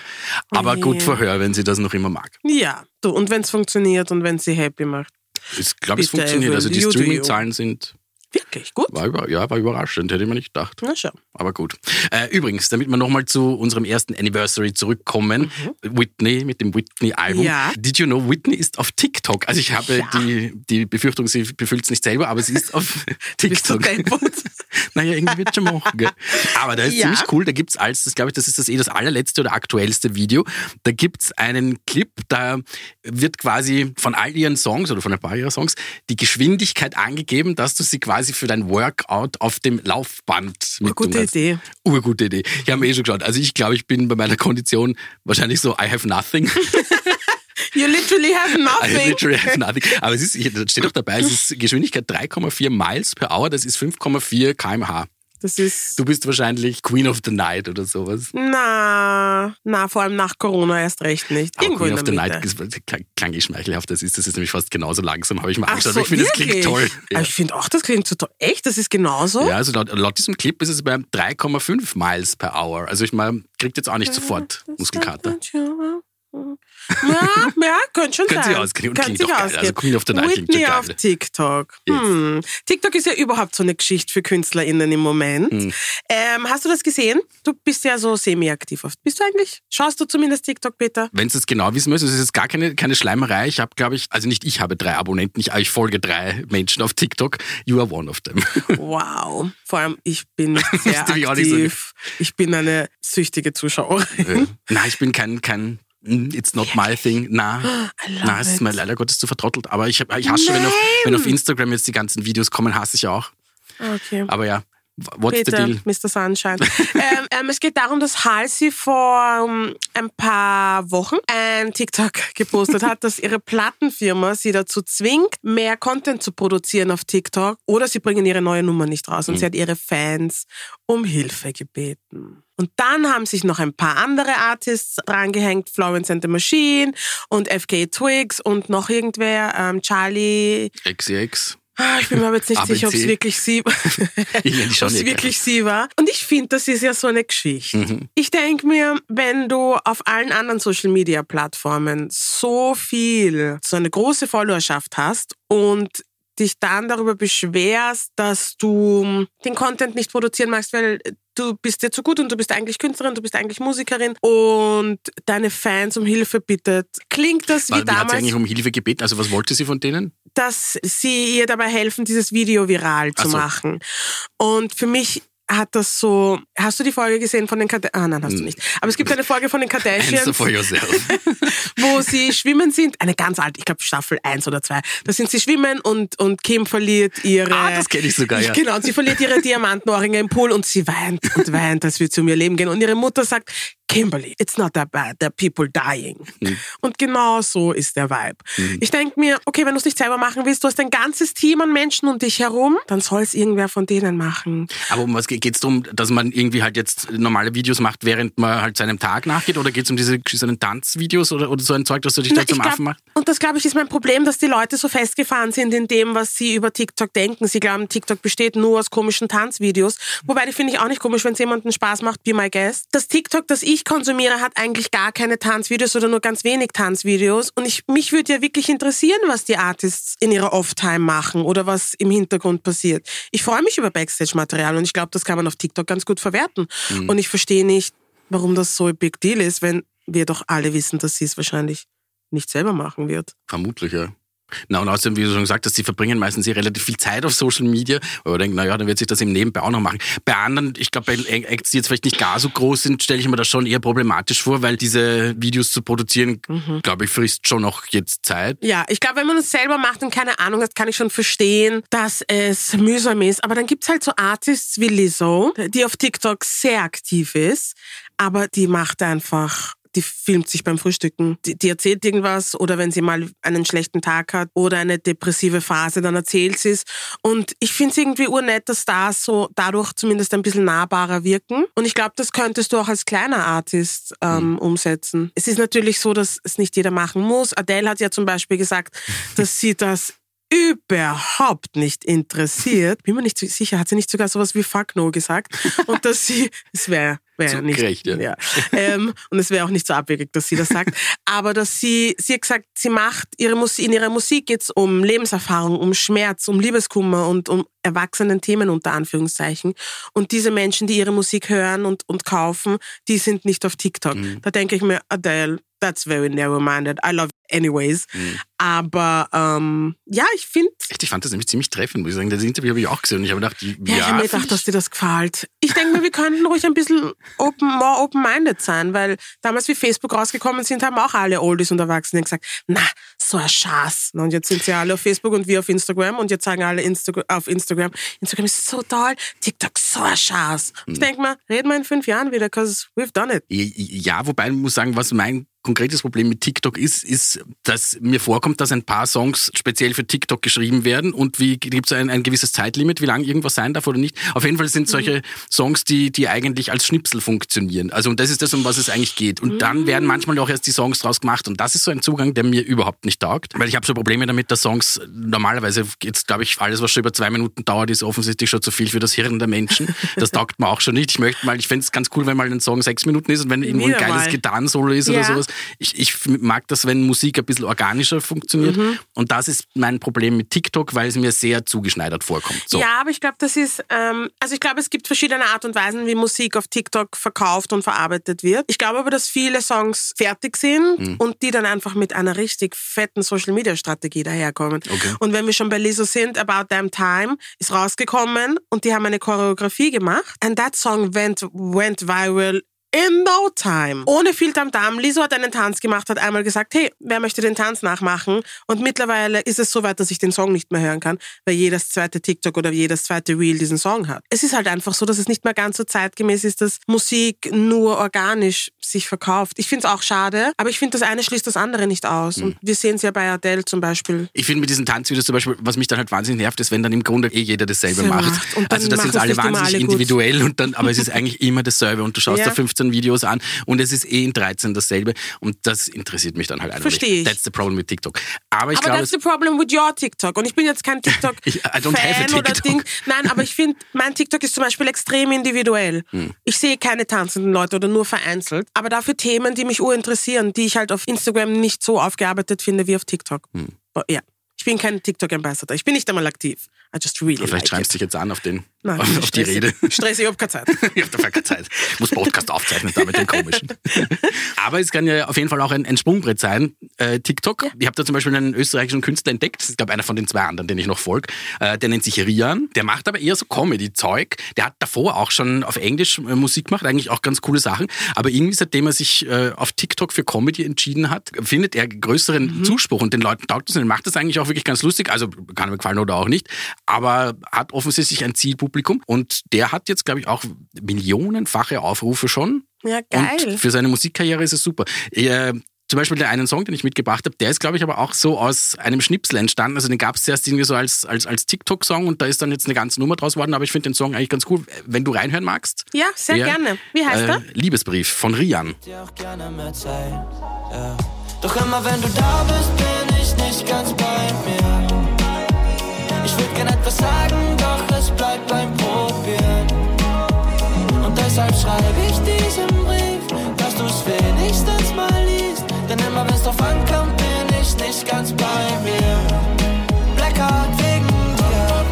Aber Ja. gut Verhör, wenn sie das noch immer mag. Ja, du, und wenn es funktioniert und wenn sie happy macht. Ich glaube, es funktioniert. Also die. Streaming-Zahlen sind, Wirklich gut. war, über, ja, war überraschend, hätte ich mir nicht gedacht. Na schau. Aber gut. Äh, übrigens, damit wir nochmal zu unserem ersten Anniversary zurückkommen, Whitney mit dem Whitney-Album. Mhm. Ja. Did you know, Whitney ist auf TikTok. Also ich habe Ja. die, die Befürchtung, sie befüllt es nicht selber, aber sie ist auf TikTok. naja, irgendwie wird schon machen. Gell? Aber da ist Ja. ziemlich cool. Da gibt's als, das glaube ich, das ist das eh das allerletzte oder aktuellste Video. Da gibt's einen Clip, da wird quasi von all ihren Songs oder von ein paar ihrer Songs die Geschwindigkeit angegeben, dass du sie quasi für dein Workout auf dem Laufband mit Gute Idee. Urgute Idee. Ich habe mir eh schon geschaut. Also ich glaube, ich bin bei meiner Kondition wahrscheinlich so I have nothing. You literally have I nothing. literally have nothing. Aber es ist, steht doch dabei, es ist Geschwindigkeit 3,4 Miles per Hour, das ist 5,4 kmh. Das ist. Du bist wahrscheinlich Queen of the Night oder sowas. Na, na, vor allem nach Corona erst recht nicht. Aber Irgendwo Queen of the Mitte. Night klang, ich schmeichelhaft. Das ist, das ist nämlich fast genauso langsam, habe ich mal angeschaut. so, ich finde, das klingt toll. Ja. Ich finde auch, das klingt so toll. Echt? Das ist genauso? Ja, also laut, laut diesem Clip ist es bei 3,5 Miles per Hour. Also ich meine, kriegt jetzt auch nicht sofort Muskelkater. Ja, ja, könnte schon Könnte sein. sich ausgehen und Könnte klingt doch geil. Also. Queen of the Night klingt Whitney auf. TikTok. Hm. TikTok ist ja überhaupt so eine Geschichte für KünstlerInnen im Moment. Hm. Ähm, hast du das gesehen? Du bist ja so semi-aktiv oft. Bist du eigentlich? Schaust du zumindest TikTok, Peter? Wenn du es genau wissen möchtest, es ist jetzt gar keine, keine Schleimerei. Ich habe, glaube ich, also nicht ich habe drei Abonnenten, ich, ich folge drei Menschen auf TikTok. You are one of them. Wow. Vor allem, ich bin sehr Wusste ich so aktiv. Ich bin eine süchtige Zuschauerin. Nein, ich bin kein, kein It's not my thing. Na, na, es ist it. mir leider Gottes zu vertrottelt. Aber ich, ich hasse schon, wenn auf, wenn auf Instagram jetzt die ganzen Videos kommen, hasse ich auch. Okay. Aber ja, what's the Peter, deal? Mr. Sunshine. ähm, ähm, es geht darum, dass Halsey vor ähm, ein paar Wochen ein TikTok gepostet hat, dass ihre Plattenfirma sie dazu zwingt, mehr Content zu produzieren auf TikTok oder sie bringen ihre neue Nummer nicht raus. Und sie hat ihre Fans um Hilfe gebeten. Und dann haben sich noch ein paar andere Artists drangehängt, Florence and the Machine und FK Twigs und noch irgendwer, ähm, Charlie. XX. Ah, Ich bin mir aber jetzt nicht ABC. sicher, ob es wirklich sie Ich nenne die schon ob es nicht. wirklich sie war. Und ich finde, das ist ja so eine Geschichte. Mhm. Ich denke mir, wenn du auf allen anderen Social Media Plattformen so viel, so eine große Followerschaft hast und dich dann darüber beschwerst, dass du den Content nicht produzieren magst, weil du bist dir zu gut und du bist eigentlich Künstlerin, du bist eigentlich Musikerin und deine Fans um Hilfe bittet. Klingt das wie Wie hat sie damals, eigentlich um Hilfe gebeten? Also was wollte sie von denen? dass sie ihr dabei helfen, dieses Video viral zu so. machen. Und für mich hat das so, hast du die Folge gesehen von den Kardashians? Ah, nein, hast du nicht. Aber es gibt eine Folge von den Answer Kardashians, for yourself. wo sie schwimmen sind. Eine ganz alte, ich glaube Staffel 1 oder 2. Da sind sie schwimmen und, und Kim verliert ihre... Ah, das kenn ich sogar, ja. Genau, und sie verliert ihre Diamantenohrringe im Pool und sie weint und weint, würde sie um ihr Leben gehen. Und ihre Mutter sagt, Kimberly, it's not that bad, are people dying. Hm. Und genau so ist der Vibe. Ich denke mir, okay, wenn du es nicht selber machen willst, du hast ein ganzes Team an Menschen um dich herum, dann soll es irgendwer von denen machen. Aber um was geht es darum, dass man irgendwie halt jetzt normale Videos macht, während man halt seinem Tag nachgeht? Oder geht es um diese geschissenen Tanzvideos oder, oder so ein Zeug, dass du dich da Na, zum ich glaub- Affen machst? Und das, glaube ich, ist mein Problem, dass die Leute so festgefahren sind in dem, was sie über TikTok denken. Sie glauben, TikTok besteht nur aus komischen Tanzvideos. Wobei, die finde ich auch nicht komisch, wenn es jemandem Spaß macht, be my guest. Das TikTok, das ich konsumiere, hat eigentlich gar keine Tanzvideos oder nur ganz wenig Tanzvideos. Und ich, mich würde ja wirklich interessieren, was die Artists in ihrer Off-Time machen oder was im Hintergrund passiert. Ich freue mich über Backstage-Material und ich glaube, das kann man auf TikTok ganz gut verwerten. Und ich verstehe nicht, warum das so ein Big Deal ist, wenn wir doch alle wissen, dass sie es wahrscheinlich nicht selber machen wird. Vermutlich, ja. Na, und außerdem, wie du schon gesagt hast, sie verbringen meistens eh relativ viel Zeit auf Social Media, aber denken, naja, dann wird sich das im Nebenbei auch noch machen. Bei anderen, ich glaube, bei Acts, die jetzt vielleicht nicht gar so groß sind, stelle ich mir das schon eher problematisch vor, weil diese Videos zu produzieren, glaube ich, frisst schon noch jetzt Zeit. Ja, ich glaube, wenn man es selber macht und keine Ahnung hat, kann ich schon verstehen, dass es mühsam ist. Aber dann gibt's halt so Artists wie Lizzo, die auf TikTok sehr aktiv ist, aber die macht einfach die filmt sich beim Frühstücken. Die, die erzählt irgendwas oder wenn sie mal einen schlechten Tag hat oder eine depressive Phase, dann erzählt sie es. Und ich finde es irgendwie urnett, dass Stars so dadurch zumindest ein bisschen nahbarer wirken. Und ich glaube, das könntest du auch als kleiner Artist ähm, umsetzen. Es ist natürlich so, dass es nicht jeder machen muss. Adele hat ja zum Beispiel gesagt, dass sie das überhaupt nicht interessiert. Bin mir nicht sicher, hat sie nicht sogar sowas wie Fuck No gesagt? Und dass sie, es wäre wär Zu nicht, gerecht, ja. Ähm, und es wäre auch nicht so abwegig, dass sie das sagt. Aber dass sie, sie hat gesagt, sie macht ihre Musik, in ihrer Musik geht's um Lebenserfahrung, um Schmerz, um Liebeskummer und um erwachsenen Themen unter Anführungszeichen. Und diese Menschen, die ihre Musik hören und, und kaufen, die sind nicht auf TikTok. Da denke ich mir, Adele, that's very narrow-minded. I love anyways. Aber ähm, ja, ich finde, Echt, ich fand das nämlich ziemlich treffend, muss ich sagen. Das Interview habe ich auch gesehen und ich habe gedacht, ja, ja, ich habe mir gedacht, dass dir das gefällt. Ich denke mir, wir könnten ruhig ein bisschen open, more open-minded sein, weil damals, wie Facebook rausgekommen sind, haben auch alle Oldies und Erwachsene gesagt, na, so ein Schatz. Und jetzt sind sie alle auf Facebook und wir auf Instagram und jetzt sagen alle Insta auf Instagram, Instagram ist so toll, TikTok so ein Schatz. Ich denke mir, reden wir in fünf Jahren wieder, because we've done it. Ja, wobei ich muss sagen, was mein konkretes Problem mit TikTok ist, ist, dass mir vorkommt, dass ein paar Songs speziell für TikTok geschrieben werden und wie gibt es ein, ein gewisses Zeitlimit, wie lang irgendwas sein darf oder nicht. Auf jeden Fall sind solche Songs, die, die eigentlich als Schnipsel funktionieren. Also und das ist das, um was es eigentlich geht. Und dann werden manchmal auch erst die Songs draus gemacht und das ist so ein Zugang, der mir überhaupt nicht taugt, weil ich habe so Probleme damit, dass Songs normalerweise geht's, glaube ich, alles, was schon über zwei Minuten dauert, ist offensichtlich schon zu viel für das Hirn der Menschen. Das taugt mir auch schon nicht. Ich möchte mal, ich fände es ganz cool, wenn mal ein Song sechs Minuten ist und wenn irgendwo ein geiles. Gitarrensolo ist oder Ja. sowas. Ich, ich mag das, wenn Musik ein bisschen organischer funktioniert. Mhm. Und das ist mein Problem mit TikTok, weil es mir sehr zugeschneidert vorkommt. So. Ja, aber ich glaube, das ist, ähm, also ich glaube, es gibt verschiedene Art und Weisen, wie Musik auf TikTok verkauft und verarbeitet wird. Ich glaube aber, dass viele Songs fertig sind Mhm. und die dann einfach mit einer richtig fetten Social Media Strategie daherkommen. Okay. Und wenn wir schon bei Lizzo sind, About Damn Time ist rausgekommen und die haben eine Choreografie gemacht. And that song went, went viral in no time. Ohne viel Tamtam. Lizzo hat einen Tanz gemacht, hat einmal gesagt, hey, wer möchte den Tanz nachmachen? Und mittlerweile ist es so weit, dass ich den Song nicht mehr hören kann, weil jedes zweite TikTok oder jedes zweite Reel diesen Song hat. Es ist halt einfach so, dass es nicht mehr ganz so zeitgemäß ist, dass Musik nur organisch sich verkauft. Ich finde es auch schade, aber ich finde, das eine schließt das andere nicht aus. Und wir sehen es ja bei Adele zum Beispiel. Ich finde mit diesen Tanzvideos zum Beispiel, was mich dann halt wahnsinnig nervt, ist, wenn dann im Grunde eh jeder dasselbe macht. macht. Also das sind alle wahnsinnig alle individuell und dann, aber es ist eigentlich immer dasselbe und du schaust Ja. da 15 Videos an und es ist eh in 13 dasselbe und das interessiert mich dann halt einfach Versteh nicht. ich. That's the problem mit TikTok. Aber ich aber glaube, that's the problem with your TikTok. Und ich bin jetzt kein TikTok I don't Fan oder TikTok. Ding. Nein, aber ich finde, mein TikTok ist zum Beispiel extrem individuell. Hm. Ich sehe keine tanzenden Leute oder nur vereinzelt. Aber dafür Themen, die mich urinteressieren, die ich halt auf Instagram nicht so aufgearbeitet finde wie auf TikTok. Hm. Ja. Ich bin kein TikTok-Ambassador. Ich bin nicht einmal aktiv. I just really vielleicht like schreibst du dich jetzt an auf den Nein, auf, auf die. Rede. Stressig, ich hab keine Zeit. Ich hab dafür keine Zeit. Ich muss Podcast aufzeichnen, da mit dem Komischen. Aber es kann ja auf jeden Fall auch ein, ein Sprungbrett sein, äh, TikTok. Ich habe da zum Beispiel einen österreichischen Künstler entdeckt, das ist, glaube einer von den zwei anderen, den ich noch folge. Äh, der nennt sich Rian. Der macht aber eher so Comedy-Zeug. Der hat davor auch schon auf Englisch äh, Musik gemacht, eigentlich auch ganz coole Sachen. Aber irgendwie, seitdem er sich äh, auf TikTok für Comedy entschieden hat, findet er größeren Mhm. Zuspruch und den Leuten taugt das und er macht das eigentlich auch wirklich ganz lustig. Also kann mir gefallen oder auch nicht. Aber hat offensichtlich ein Zielpublikum und der hat jetzt, glaube ich, auch millionenfache Aufrufe schon. Ja, geil. Und für seine Musikkarriere ist es super. Äh, zum Beispiel der einen Song, den ich mitgebracht habe, der ist, glaube ich, aber auch so aus einem Schnipsel entstanden. Also den gab es zuerst irgendwie so als, als, als TikTok-Song und da ist dann jetzt eine ganze Nummer draus geworden. Aber ich finde den Song eigentlich ganz cool. Wenn du reinhören magst. Ja, sehr Ja. gerne. Wie heißt Äh, er? Liebesbrief von Rian. dir auch gerne mehr Zeit. Ja. Doch immer wenn du da bist, bin ich nicht ganz bei mir. Gern etwas sagen, doch es bleibt beim Probieren. Und deshalb schreibe ich diesen Brief, dass du's wenigstens mal liest. Denn immer wenn's drauf ankommt, bin ich nicht ganz bei mir. Blackout wegen dir.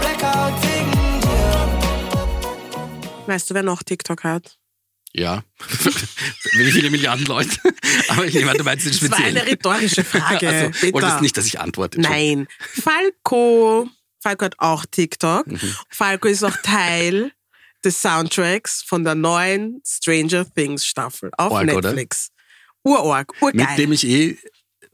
Blackout wegen dir. Weißt du, wer noch TikTok hat? Ja. Wie viele Milliarden Leute? Aber ich nehme an, du meinst den Das war speziellen. eine rhetorische Frage. Also, wolltest nicht, dass ich antworte. Nein. Falco. Falco hat auch TikTok. Mhm. Falco ist auch Teil des Soundtracks von der neuen Stranger Things Staffel auf Org, oder? Netflix. Urorg, urgeil. Mit dem ich eh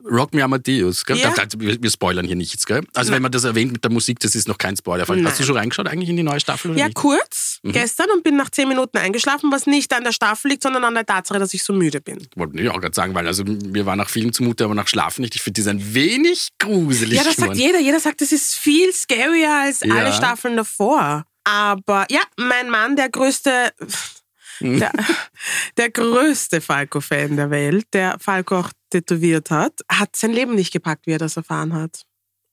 Rock Me Amadeus. Gell? Ja. Wir spoilern hier nichts. Gell? Also wenn man das erwähnt mit der Musik, das ist noch kein Spoiler. Nein. Hast du schon reingeschaut eigentlich in die neue Staffel? Ja, nicht? kurz, Mhm. gestern und bin nach zehn Minuten eingeschlafen, was nicht an der Staffel liegt, sondern an der Tatsache, dass ich so müde bin. Wollte ich auch gerade sagen, weil also mir war nach Film zumute, aber nach Schlafen nicht. Ich finde die sind ein wenig gruselig. Ja, das sagt jeder. Jeder sagt, es ist viel scarier als Ja. alle Staffeln davor. Aber ja, mein Mann, der größte, Hm. der, der größte Falco-Fan der Welt, der Falco auch tätowiert hat, hat sein Leben nicht gepackt, wie er das erfahren hat.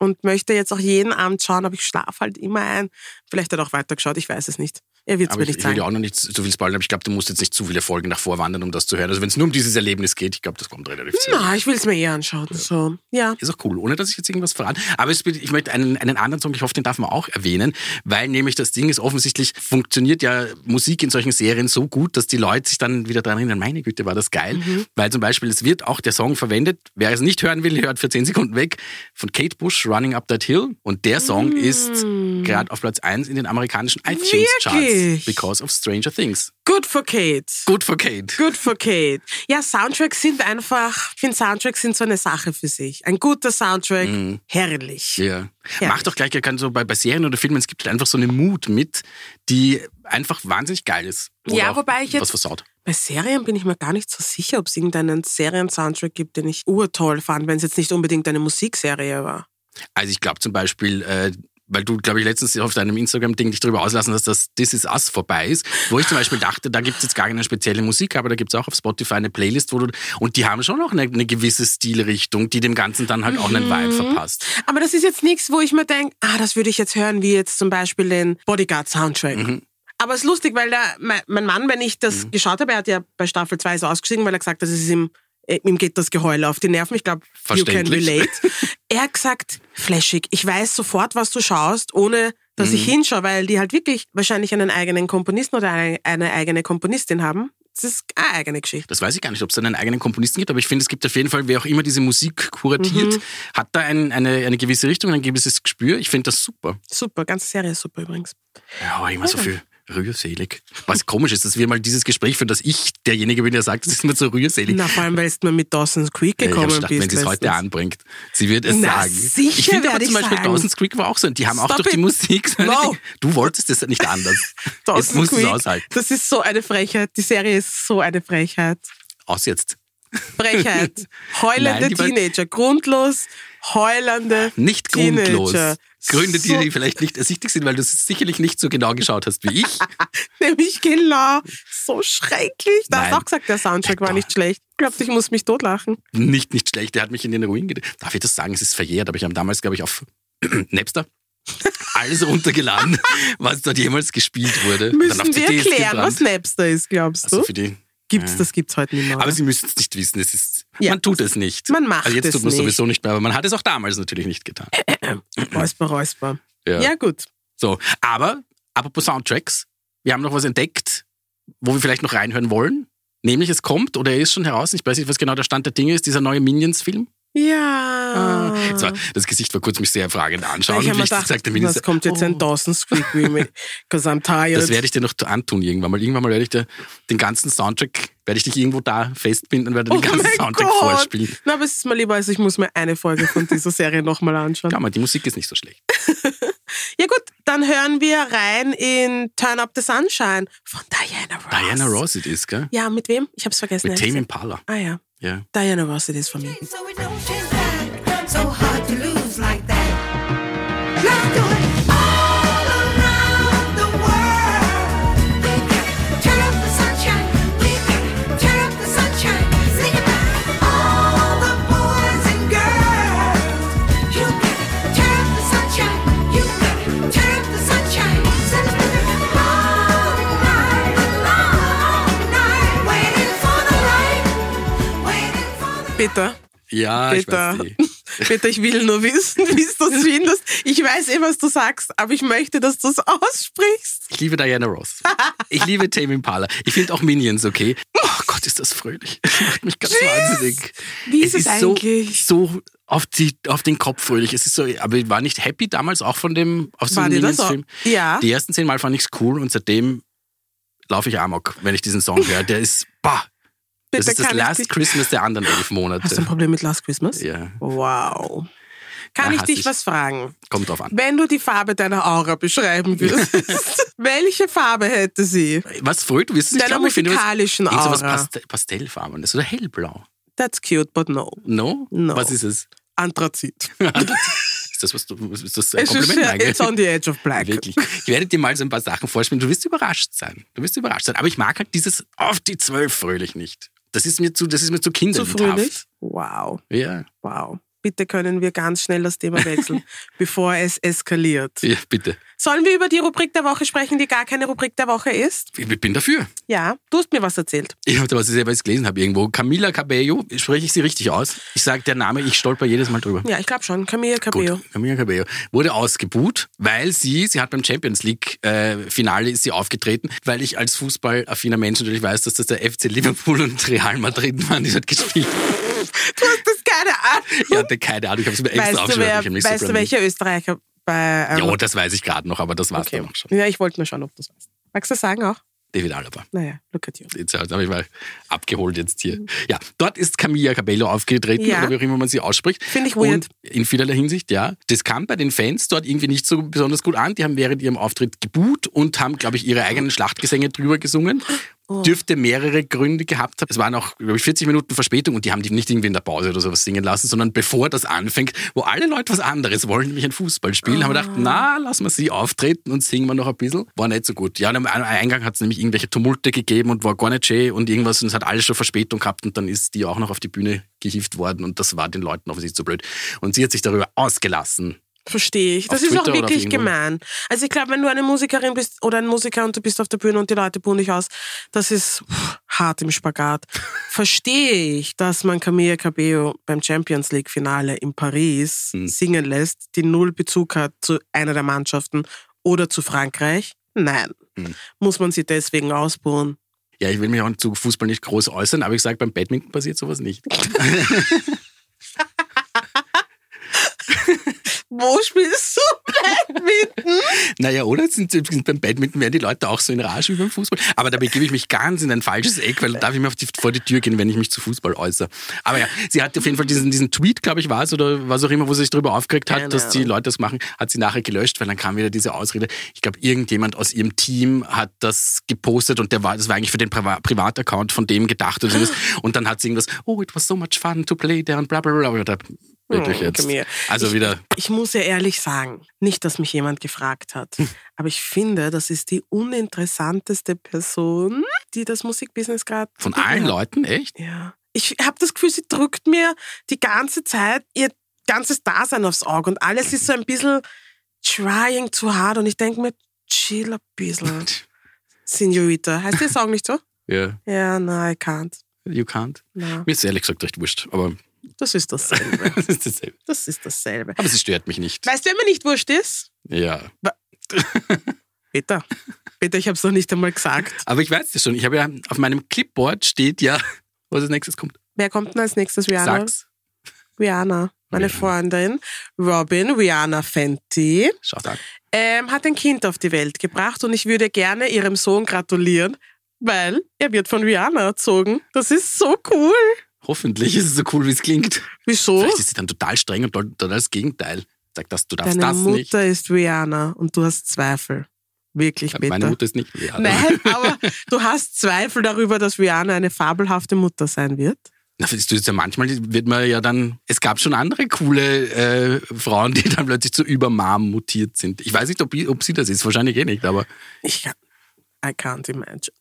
Und möchte jetzt auch jeden Abend schauen, aber ich schlafe halt immer ein. Vielleicht hat er auch weitergeschaut, ich weiß es nicht. Er wird es mir ich, nicht ich will sagen. ja auch noch nicht so viel spoilern, aber ich glaube, du musst jetzt nicht zu viele Folgen davor wandern, um das zu hören. Also wenn es nur um dieses Erlebnis geht, ich glaube, das kommt relativ. Na, ich will es mir eher anschauen. So, ja. Ist auch cool, ohne dass ich jetzt irgendwas verrate. Aber es, ich möchte einen, einen anderen Song, ich hoffe, den darf man auch erwähnen, weil nämlich das Ding ist, offensichtlich funktioniert ja Musik in solchen Serien so gut, dass die Leute sich dann wieder daran erinnern, meine Güte, war das geil. Mhm. Weil zum Beispiel, es wird auch der Song verwendet, wer es nicht hören will, hört für 10 Sekunden weg, von Kate Bush, Running Up That Hill. Und der Song ist gerade auf Platz 1 in den amerikanischen iTunes-Charts, Mm. Wirklich? because of Stranger Things. Good for Kate. Good for Kate. Good for Kate. Ja, Soundtracks sind einfach, ich finde Soundtracks sind so eine Sache für sich. Ein guter Soundtrack, herrlich. Mhm. Ja. Ja. Macht doch gleich, kann so bei, bei Serien oder Filmen, es gibt halt einfach so eine Mut mit, die einfach wahnsinnig geil ist. Oder Ja, wobei ich jetzt- Was versaut. Bei Serien bin ich mir gar nicht so sicher, ob es irgendeinen Serien-Soundtrack gibt, den ich urtoll fand, wenn es jetzt nicht unbedingt eine Musikserie war. Also ich glaube zum Beispiel, äh, weil du, glaube ich, letztens auf deinem Instagram-Ding dich darüber auslassen hast, dass This Is Us vorbei ist, wo ich zum Beispiel dachte, da gibt es jetzt gar keine spezielle Musik, aber da gibt es auch auf Spotify eine Playlist, wo du, und die haben schon auch eine, eine gewisse Stilrichtung, die dem Ganzen dann halt auch einen Mhm. Vibe verpasst. Aber das ist jetzt nichts, wo ich mir denke, ah, das würde ich jetzt hören, wie jetzt zum Beispiel den Bodyguard-Soundtrack. Mhm. Aber es ist lustig, weil der, mein, Mann, wenn ich das geschaut habe, er hat ja bei Staffel 2 so ausgestiegen, weil er gesagt hat, das ist ihm, äh, ihm geht das Geheul auf die Nerven. Ich glaube, you can relate. er hat gesagt, flashig, ich weiß sofort, was du schaust, ohne dass ich Mhm. hinschaue, weil die halt wirklich wahrscheinlich einen eigenen Komponisten oder eine, eine eigene Komponistin haben. Das ist eine eigene Geschichte. Das weiß ich gar nicht, ob es einen eigenen Komponisten gibt, aber ich finde, es gibt auf jeden Fall, wer auch immer diese Musik kuratiert, Mhm. hat da ein, eine, eine gewisse Richtung, ein gewisses Gespür. Ich finde das super. Super, ganze Serie ist super übrigens. Ja, immer so viel rührselig. Was komisch ist, dass wir mal dieses Gespräch führen, dass ich derjenige bin, der sagt, das ist mir so rührselig. Na, vor allem, weil du mit Dawson's Creek Ja, ich gekommen gedacht, bist. wenn sie es heute anbringt, sie wird es Na, sagen. sicher ich finde aber zum Beispiel sagen. Dawson's Creek war auch so, und die haben auch Stop durch die it. Musik. so No. Du wolltest es nicht anders. Jetzt musst du es aushalten. Das ist so eine Frechheit. Die Serie ist so eine Frechheit. Aus jetzt. Frechheit. Heulende Nein, die Teenager. Grundlos heulende Nicht Teenager. grundlos. Gründe, die So- dir vielleicht nicht ersichtlich sind, weil du es sicherlich nicht so genau geschaut hast wie ich. Nämlich genau. So schrecklich. Du hast auch gesagt, der Soundtrack war Doch. nicht schlecht. Ich glaube, ich muss mich totlachen. nicht, nicht schlecht. Der hat mich in den Ruin gedreht. Darf ich das sagen? Es ist verjährt, aber ich habe damals, glaube ich, auf Napster alles runtergeladen, was dort jemals gespielt wurde. Müssen wir erklären, was Napster ist, glaubst Also du? für die. Gibt's, Ja. das gibt's heute nicht mehr. Aber? Sie müssen es nicht wissen. Es ist Ja. Man tut es nicht. Man macht Also jetzt es tut man es sowieso nicht mehr, aber man hat es auch damals natürlich nicht getan. Räusper, Räusper. Ja. Ja, gut. So, aber apropos Soundtracks, wir haben noch was entdeckt, wo wir vielleicht noch reinhören wollen. Nämlich es kommt oder er ist schon heraus, ich weiß nicht, was genau der Stand der Dinge ist, dieser neue Minions-Film. Ja. Jetzt war, das Gesicht war kurz mich sehr fragend anschauen. ich habe gedacht, sagte, was kommt jetzt oh, ein Dawson's Creek Remake? Because I'm tired. Das werde ich dir noch antun irgendwann mal. Irgendwann mal werde ich dir den ganzen Soundtrack, werde ich dich irgendwo da festbinden und werde oh den ganzen Soundtrack Gott. vorspielen. Na, aber es ist mir lieber, als ich muss mir eine Folge von dieser Serie nochmal anschauen. Ja, aber die Musik ist nicht so schlecht. Ja gut, hören wir rein in Turn Up the Sunshine von Diana Ross. Diana Ross it is, gell? Ja, mit wem? Ich hab's vergessen. Mit Tame. Impala. Ah ja, Ja. Diana Ross it is von mir. So hard to lose like that. Let's do Bitte, Ja, ich Peter. weiß. eh. bitte, ich will nur wissen, wie du das findest. Ich weiß eh, was du sagst, aber ich möchte, dass du es aussprichst. Ich liebe Diana Ross. Ich liebe Tame Impala. Ich finde auch Minions okay. Oh Gott, ist das fröhlich. Das macht mich ganz wahnsinnig. Wie ist es so, eigentlich? so auf, die, auf den Kopf fröhlich. Es ist so, aber ich war nicht happy damals auch von dem aus dem? Minions-Film. Ja. Die ersten zehn Mal fand ich es cool und seitdem laufe ich amok, wenn ich diesen Song höre. Der ist, bah, das Bitte ist das kann ich Last dich- Christmas der anderen elf Hast du ein Monate. Problem mit Last Christmas? Ja, Wow. Kann Ja, ich dich ich. was fragen? kommt drauf an. Wenn du die Farbe deiner Aura beschreiben würdest, welche Farbe hätte sie? Was fröht? Du wirst es nicht Deiner glauben, ich finde was- musikalischen irgend sowas Aura. Past Pastellfarbenes oder hellblau. That's cute, but no. No? No. Was ist es? Anthrazit. ist das, was du, ist das ein Es ist, Kompliment? äh, gell? it's on the edge of black. Wirklich. Ich werde dir mal so ein paar Sachen vorspielen. Du wirst überrascht sein. Du wirst überrascht sein. Aber ich mag halt dieses auf die zwölf fröhlich nicht. Das ist mir zu, das ist mir zu Zu kinderhaft. fröhlich? Wow, Ja. wow. Bitte können wir ganz schnell das Thema wechseln, bevor es eskaliert. ja, bitte. Sollen wir über die Rubrik der Woche sprechen, die gar keine Rubrik der Woche ist? Ich bin dafür. Ja, du hast mir was erzählt. Ich habe da was ich selber jetzt gelesen habe irgendwo. Camila Cabello, spreche ich sie richtig aus? Ich sage der Name, ich stolper jedes Mal drüber. Ja, ich glaube schon. Camilla Cabello. Gut, Camila Cabello wurde ausgebuht, weil sie, sie hat beim Champions League äh, Finale ist sie aufgetreten, weil ich als fußballaffiner Mensch natürlich weiß, dass das der FC Liverpool und Real Madrid waren, die dort gespielt haben. Du hast das keine Ahnung. Ich hatte keine Ahnung, ich habe es mir extra Weißt du, aufgeschrieben. wer, nicht so weißt du, welcher Österreicher bei... Ähm, Ja, das weiß ich gerade noch, aber das war's okay. dann auch schon. Ja, ich wollte nur schauen, ob du das weißt. Magst du das sagen auch? David Alaba. Naja, look at you. Jetzt habe ich mal abgeholt jetzt hier. Ja, dort ist Camilla Cabello aufgetreten, Ja. oder wie auch immer man sie ausspricht. Finde ich weird. Und in vielerlei Hinsicht, ja. Das kam bei den Fans dort irgendwie nicht so besonders gut an. Die haben während ihrem Auftritt gebuht und haben, glaube ich, ihre eigenen Schlachtgesänge drüber gesungen. Oh. Dürfte mehrere Gründe gehabt haben. Es waren auch, glaube ich, 40 Minuten Verspätung und die haben die nicht irgendwie in der Pause oder sowas singen lassen, sondern bevor das anfängt, wo alle Leute was anderes wollen, nämlich ein Fußballspiel, haben wir gedacht, na, lassen wir sie auftreten und singen wir noch ein bisschen. War nicht so gut. Ja, am Eingang hat es nämlich irgendwelche Tumulte gegeben und war gar nicht schön und irgendwas und es hat alles schon Verspätung gehabt und dann ist die auch noch auf die Bühne gehievt worden und das war den Leuten offensichtlich zu blöd. Und sie hat sich darüber ausgelassen. Verstehe ich. Das Auf ist auch Twitter auf wirklich gemein. Also ich glaube, wenn du eine Musikerin bist oder ein Musiker und du bist auf der Bühne und die Leute buhen dich aus, das ist pff, hart im Spagat. Verstehe ich, dass man Camilla Cabello beim Champions League Finale in Paris Hm. singen lässt, die null Bezug hat zu einer der Mannschaften oder zu Frankreich. Nein. Hm. Muss man sie deswegen ausbuhen? Ja, ich will mich auch zu Fußball nicht groß äußern, aber ich sage, beim Badminton passiert sowas nicht. Wo spielst du Badminton? Naja, oder? Sind, sind beim Badminton werden die Leute auch so in Rage wie beim Fußball. Aber dabei gebe ich mich ganz in ein falsches Eck, weil da darf ich mir die, vor die Tür gehen, wenn ich mich zu Fußball äußere. Aber ja, sie hat auf jeden Fall diesen, diesen Tweet, glaube ich, war es, oder was auch immer, wo sie sich darüber aufgeregt hat, Keine dass die. Leute das machen, hat sie nachher gelöscht, weil dann kam wieder diese Ausrede. Ich glaube, irgendjemand aus ihrem Team hat das gepostet und der war, das war eigentlich für den Priva Privataccount von dem gedacht. Und, so. und dann hat sie irgendwas, oh, it was so much fun to play there und bla bla bla. Dachte, Wirklich Oh, jetzt. Also ich, wieder. Ich muss ja ehrlich sagen, nicht, dass mich jemand gefragt hat, Hm. aber ich finde, das ist die uninteressanteste Person, die das Musikbusiness gerade. Von allen Leuten, echt? Ja. Ich habe das Gefühl, sie drückt mir die ganze Zeit ihr ganzes Dasein aufs Auge und alles ist so ein bisschen trying too hard und ich denke mir, chill ein bisschen. Senorita. Heißt der Song nicht so? Ja. Ja, nein, I can't. You can't. Ja. Mir ist ehrlich gesagt recht wurscht, aber Das ist dasselbe. das ist dasselbe. Das ist dasselbe. Aber sie stört mich nicht. Weißt du, wer mir nicht wurscht ist? Ja. Peter. Peter, ich habe es noch nicht einmal gesagt. Aber ich weiß das schon. Ich habe ja auf meinem Clipboard steht ja, was als nächstes kommt. Wer kommt denn als nächstes? Rihanna? Sag's. Rihanna, meine Rihanna. Freundin. Robin, Rihanna Fenty, Schau an. ähm, hat ein Kind auf die Welt gebracht und ich würde gerne ihrem Sohn gratulieren, weil er wird von Rihanna erzogen. Das ist so cool. Hoffentlich ist es so cool, wie es klingt. Wieso? Vielleicht ist sie dann total streng und total das Gegenteil. Sagt das, du darfst Deine das nicht. Mutter ist Rihanna und du hast Zweifel. Wirklich, Peter. Meine Mutter ist nicht Rihanna. Nein, aber du hast Zweifel darüber, dass Rihanna eine fabelhafte Mutter sein wird. Na, du ja manchmal wird man ja dann. Es gab schon andere coole äh, Frauen, die dann plötzlich zu Übermam mutiert sind. Ich weiß nicht, ob, ob sie das ist, wahrscheinlich eh nicht, aber Ich kann, I can't imagine.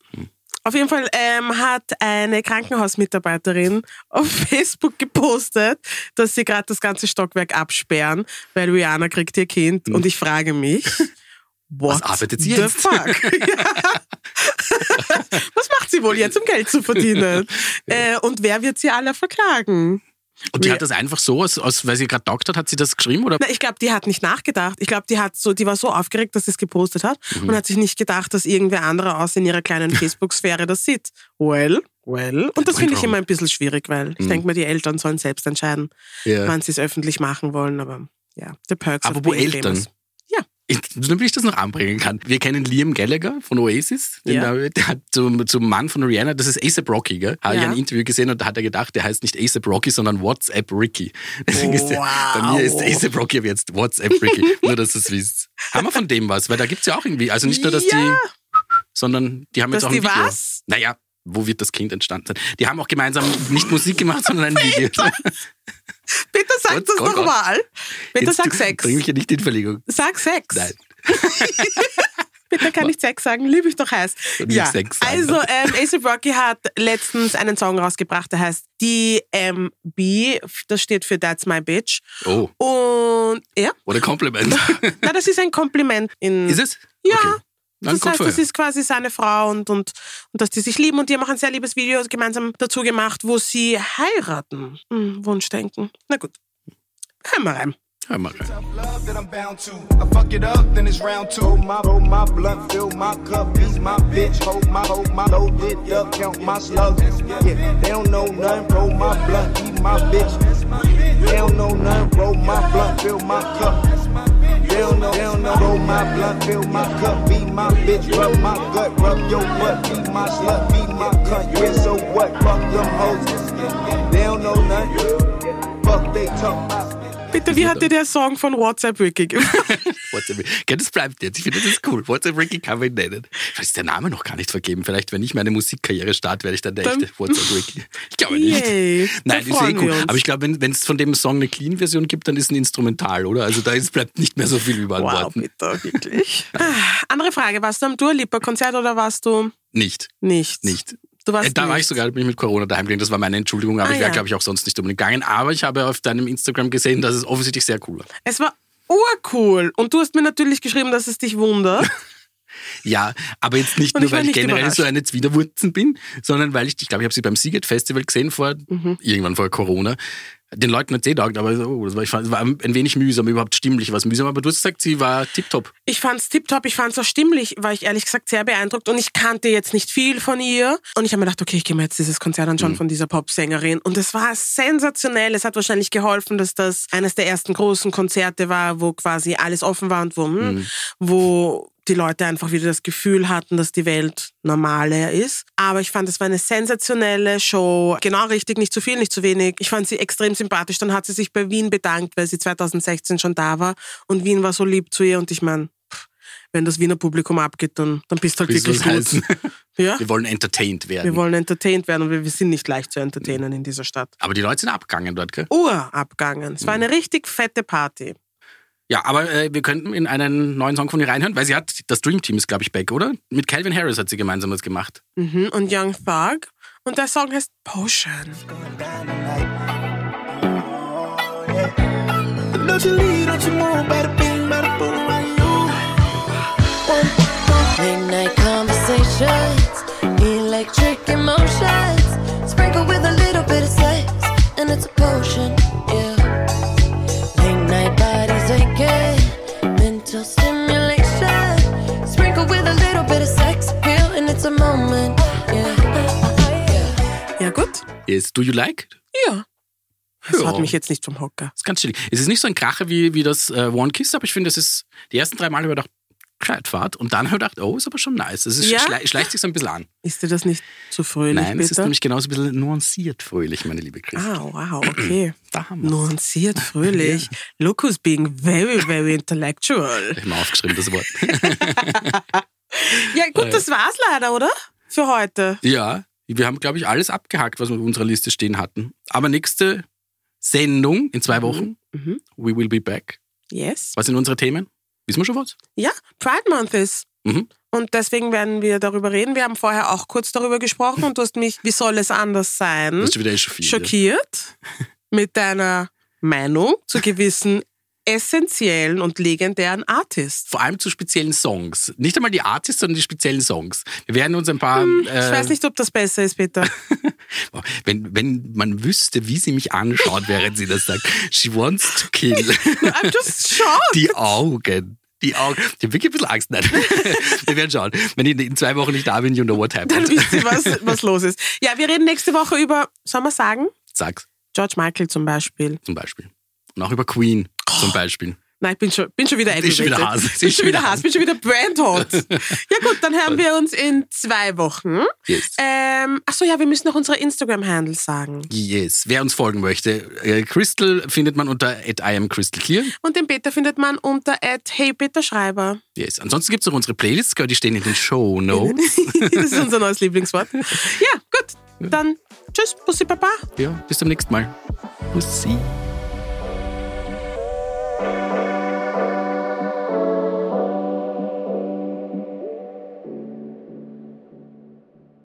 Auf jeden Fall ähm, hat eine Krankenhausmitarbeiterin auf Facebook gepostet, dass sie gerade das ganze Stockwerk absperren, weil Rihanna kriegt ihr Kind. Und ich frage mich, what Was arbeitet sie the jetzt? fuck? Was macht sie wohl jetzt, um Geld zu verdienen? äh, und wer wird sie alle verklagen? Und die hat das einfach so, aus, aus, weil sie gerade taugt hat, hat sie das geschrieben oder? Na, ich glaube, die hat nicht nachgedacht. Ich glaube, die hat so, die war so aufgeregt, dass sie es gepostet hat Mhm. und hat sich nicht gedacht, dass irgendwer anderer aus in ihrer kleinen Facebook-Sphäre das sieht. Well, well. Und das finde ich immer ein bisschen schwierig, weil ich denke mal, die Eltern sollen selbst entscheiden, Mhm. Ja. wann sie es öffentlich machen wollen. Aber ja, the perks of Apropos being Eltern. famous. Ich, damit ich das noch anbringen kann. Wir kennen Liam Gallagher von Oasis. Den Ja. Der hat zum, zum Mann von Rihanna, das ist ASAP Rocky, gell? Habe ich Ja. ein Interview gesehen und da hat er gedacht, der heißt nicht ASAP Rocky, sondern WhatsApp Ricky. Deswegen ist der, bei mir ist ASAP Rocky aber jetzt WhatsApp Ricky. nur, dass ihr es wisst. Haben wir von dem was? Weil da gibt's ja auch irgendwie, also nicht nur, dass Ja. die, sondern die haben jetzt Dass auch ein die Video. was? Naja, wo wird das Kind entstanden sein? Die haben auch gemeinsam nicht Musik gemacht, sondern ein Video. Bitte sag Gott, das Gott, Gott. nochmal. Bitte Jetzt sag Sex. Bring mich ja nicht in Verlegung. Sag Sex. Nein. Bitte kann ich Sex sagen, liebe ich doch heiß. Und nicht Sex sagen. also ähm, A$AP Rocky hat letztens einen Song rausgebracht, der heißt DMB, das steht für That's My Bitch. Oh, Und ja, what a compliment. na, das ist ein Kompliment. In, ist es? Ja. Okay. Dann Das heißt, das ist quasi seine Frau und, und, und dass die sich lieben und die haben auch ein sehr liebes Video gemeinsam dazu gemacht, wo sie heiraten. Hm, Wunschdenken. Na gut. Hören wir rein. Hör mal rein. they don't know. They don't my blunt, fill my cup. Be my bitch. Rub my gut, rub your butt, be my slut, be my cunt. Yeah, so what? Fuck them hoes. They don't know nothing. Fuck they talk. Bitte, wie hat dir der Song von WhatsApp Ricky gefallen? WhatsApp. Ja, das bleibt jetzt. Ich finde, das ist cool. WhatsApp Ricky kann man ihn nennen. Vielleicht ist der Name noch gar nicht vergeben. Vielleicht, wenn ich meine Musikkarriere starte, werde ich dann der Dann- echte WhatsApp Ricky. Ich glaube nicht. Yay, Nein, ist eh cool. Aber ich glaube, wenn es von dem Song eine Clean-Version gibt, dann ist ein Instrumental, oder? Also da ist, bleibt nicht mehr so viel über an Wow, Worten. bitte, wirklich. Ah, Andere Frage, warst du am Dua Lipa Konzert oder warst du Nicht. nicht? Nicht. Äh, Da war nicht. ich sogar bin ich mit Corona daheim gegangen. Das war meine Entschuldigung, aber Ah, ich wäre, ja. glaube ich, auch sonst nicht unbedingt gegangen. Aber ich habe auf deinem Instagram gesehen, dass es offensichtlich sehr cool war. Es war urcool. Und du hast mir natürlich geschrieben, dass es dich wundert. Ja, aber jetzt nicht Und nur, ich war weil ich generell überrascht. so eine Zwiderwurzen bin, sondern weil ich, ich glaube, ich habe sie beim Siget Festival gesehen vor, Mhm. irgendwann vor Corona. Den Leuten hat es eh taugt, aber so, oh, das war, ich fand, es war ein wenig mühsam, überhaupt stimmlich was mühsam. Aber du hast gesagt, sie war tipptopp. Ich fand's tipptopp, ich fand's auch stimmlich, war ich ehrlich gesagt sehr beeindruckt und ich kannte jetzt nicht viel von ihr. Und ich habe mir gedacht, okay, ich gehe mir jetzt dieses Konzert Mhm. anschauen von dieser Popsängerin. Und es war sensationell. Es hat wahrscheinlich geholfen, dass das eines der ersten großen Konzerte war, wo quasi alles offen war und wo, hm, Mhm. wo die Leute einfach wieder das Gefühl hatten, dass die Welt normaler ist. Aber ich fand, es war eine sensationelle Show. Genau richtig, nicht zu viel, nicht zu wenig. Ich fand sie extrem sympathisch. Dann hat sie sich bei Wien bedankt, weil sie 2016 schon da war. Und Wien war so lieb zu ihr. Und ich meine, wenn das Wiener Publikum abgeht, dann, dann bist du halt wirklich gut. Ja? Wir wollen entertained werden. Wir wollen entertained werden und wir, wir sind nicht leicht zu entertainen in dieser Stadt. aber die Leute sind abgegangen dort, gell? Urabgangen. Es war Mhm. eine richtig fette Party. Ja, aber äh, wir könnten in einen neuen Song von ihr reinhören, weil sie hat, das Dream Team ist, glaube ich, back, oder? Mit Calvin Harris hat sie gemeinsam was gemacht. Mhm. Und Young Thug. Und der Song heißt Potion. Don't you leave, Yes. Do you like? Ja. Das Ja. hat mich jetzt nicht vom Hocker. Das ist ganz chillig. Es ist nicht so ein Kracher wie, wie das äh, One Kiss, aber ich finde, es ist die ersten drei habe ich gedacht, gescheit Fahrt. Und dann habe ich gedacht, oh, ist aber schon nice. Es ist, Ja? schle schleicht sich so ein bisschen an. Ist dir das nicht zu fröhlich, Nein, es ist Peter? nämlich genauso ein bisschen nuanciert fröhlich, meine liebe Christa. Ah, wow, okay. Da haben wir Nuanciert, fröhlich. Look who's being very, very intellectual. Ich habe mal aufgeschrieben, das Wort. Ja, gut, das war's leider, oder? Für heute. ja, wir haben, glaube ich, alles abgehakt, was wir auf unserer Liste stehen hatten. Aber nächste Sendung in zwei Wochen, Mhm. we will be back. Yes. Was sind unsere Themen? Wissen wir schon was? Ja, Pride Month ist. Mhm. Und deswegen werden wir darüber reden. Wir haben vorher auch kurz darüber gesprochen und du hast mich, wie soll es anders sein, schon wieder schockiert mit deiner Meinung zu gewissen essentiellen und legendären Artists. Vor allem zu speziellen Songs. Nicht einmal die Artists, sondern die speziellen Songs. Wir werden uns ein paar. Hm, Ich äh, weiß nicht, ob das besser ist, Peter. Wenn, wenn man wüsste, wie sie mich anschaut, während sie das sagt. She wants to kill. I'm just shocked. Die Augen. Die Augen. Ich habe wirklich ein bisschen Angst. Nein. Wir werden schauen. Wenn ich in zwei Wochen nicht da bin, you know what Dann happened. wisst ihr, was, was los ist. Ja, wir reden nächste Woche über, soll man sagen, Sag's George Michael zum Beispiel. zum Beispiel. Und auch über Queen zum Beispiel. Nein, ich bin schon, bin schon wieder Bin schon wieder. Hase. Bin schon wieder Hase, bin schon wieder brandhot. ja gut, dann hören wir uns in zwei Wochen. Yes. Ähm, achso, ja, wir müssen noch unsere Instagram-Handles sagen. Yes. Wer uns folgen möchte, äh, Crystal findet man unter at I am Crystal Clear. Und den Peter findet man unter @heypeterschreiber. Yes. Ansonsten gibt es noch unsere Playlists, die stehen in den Show Notes. das ist unser neues Lieblingswort. Ja, gut. Dann tschüss, Bussi Papa. ja, bis zum nächsten Mal. Pussy.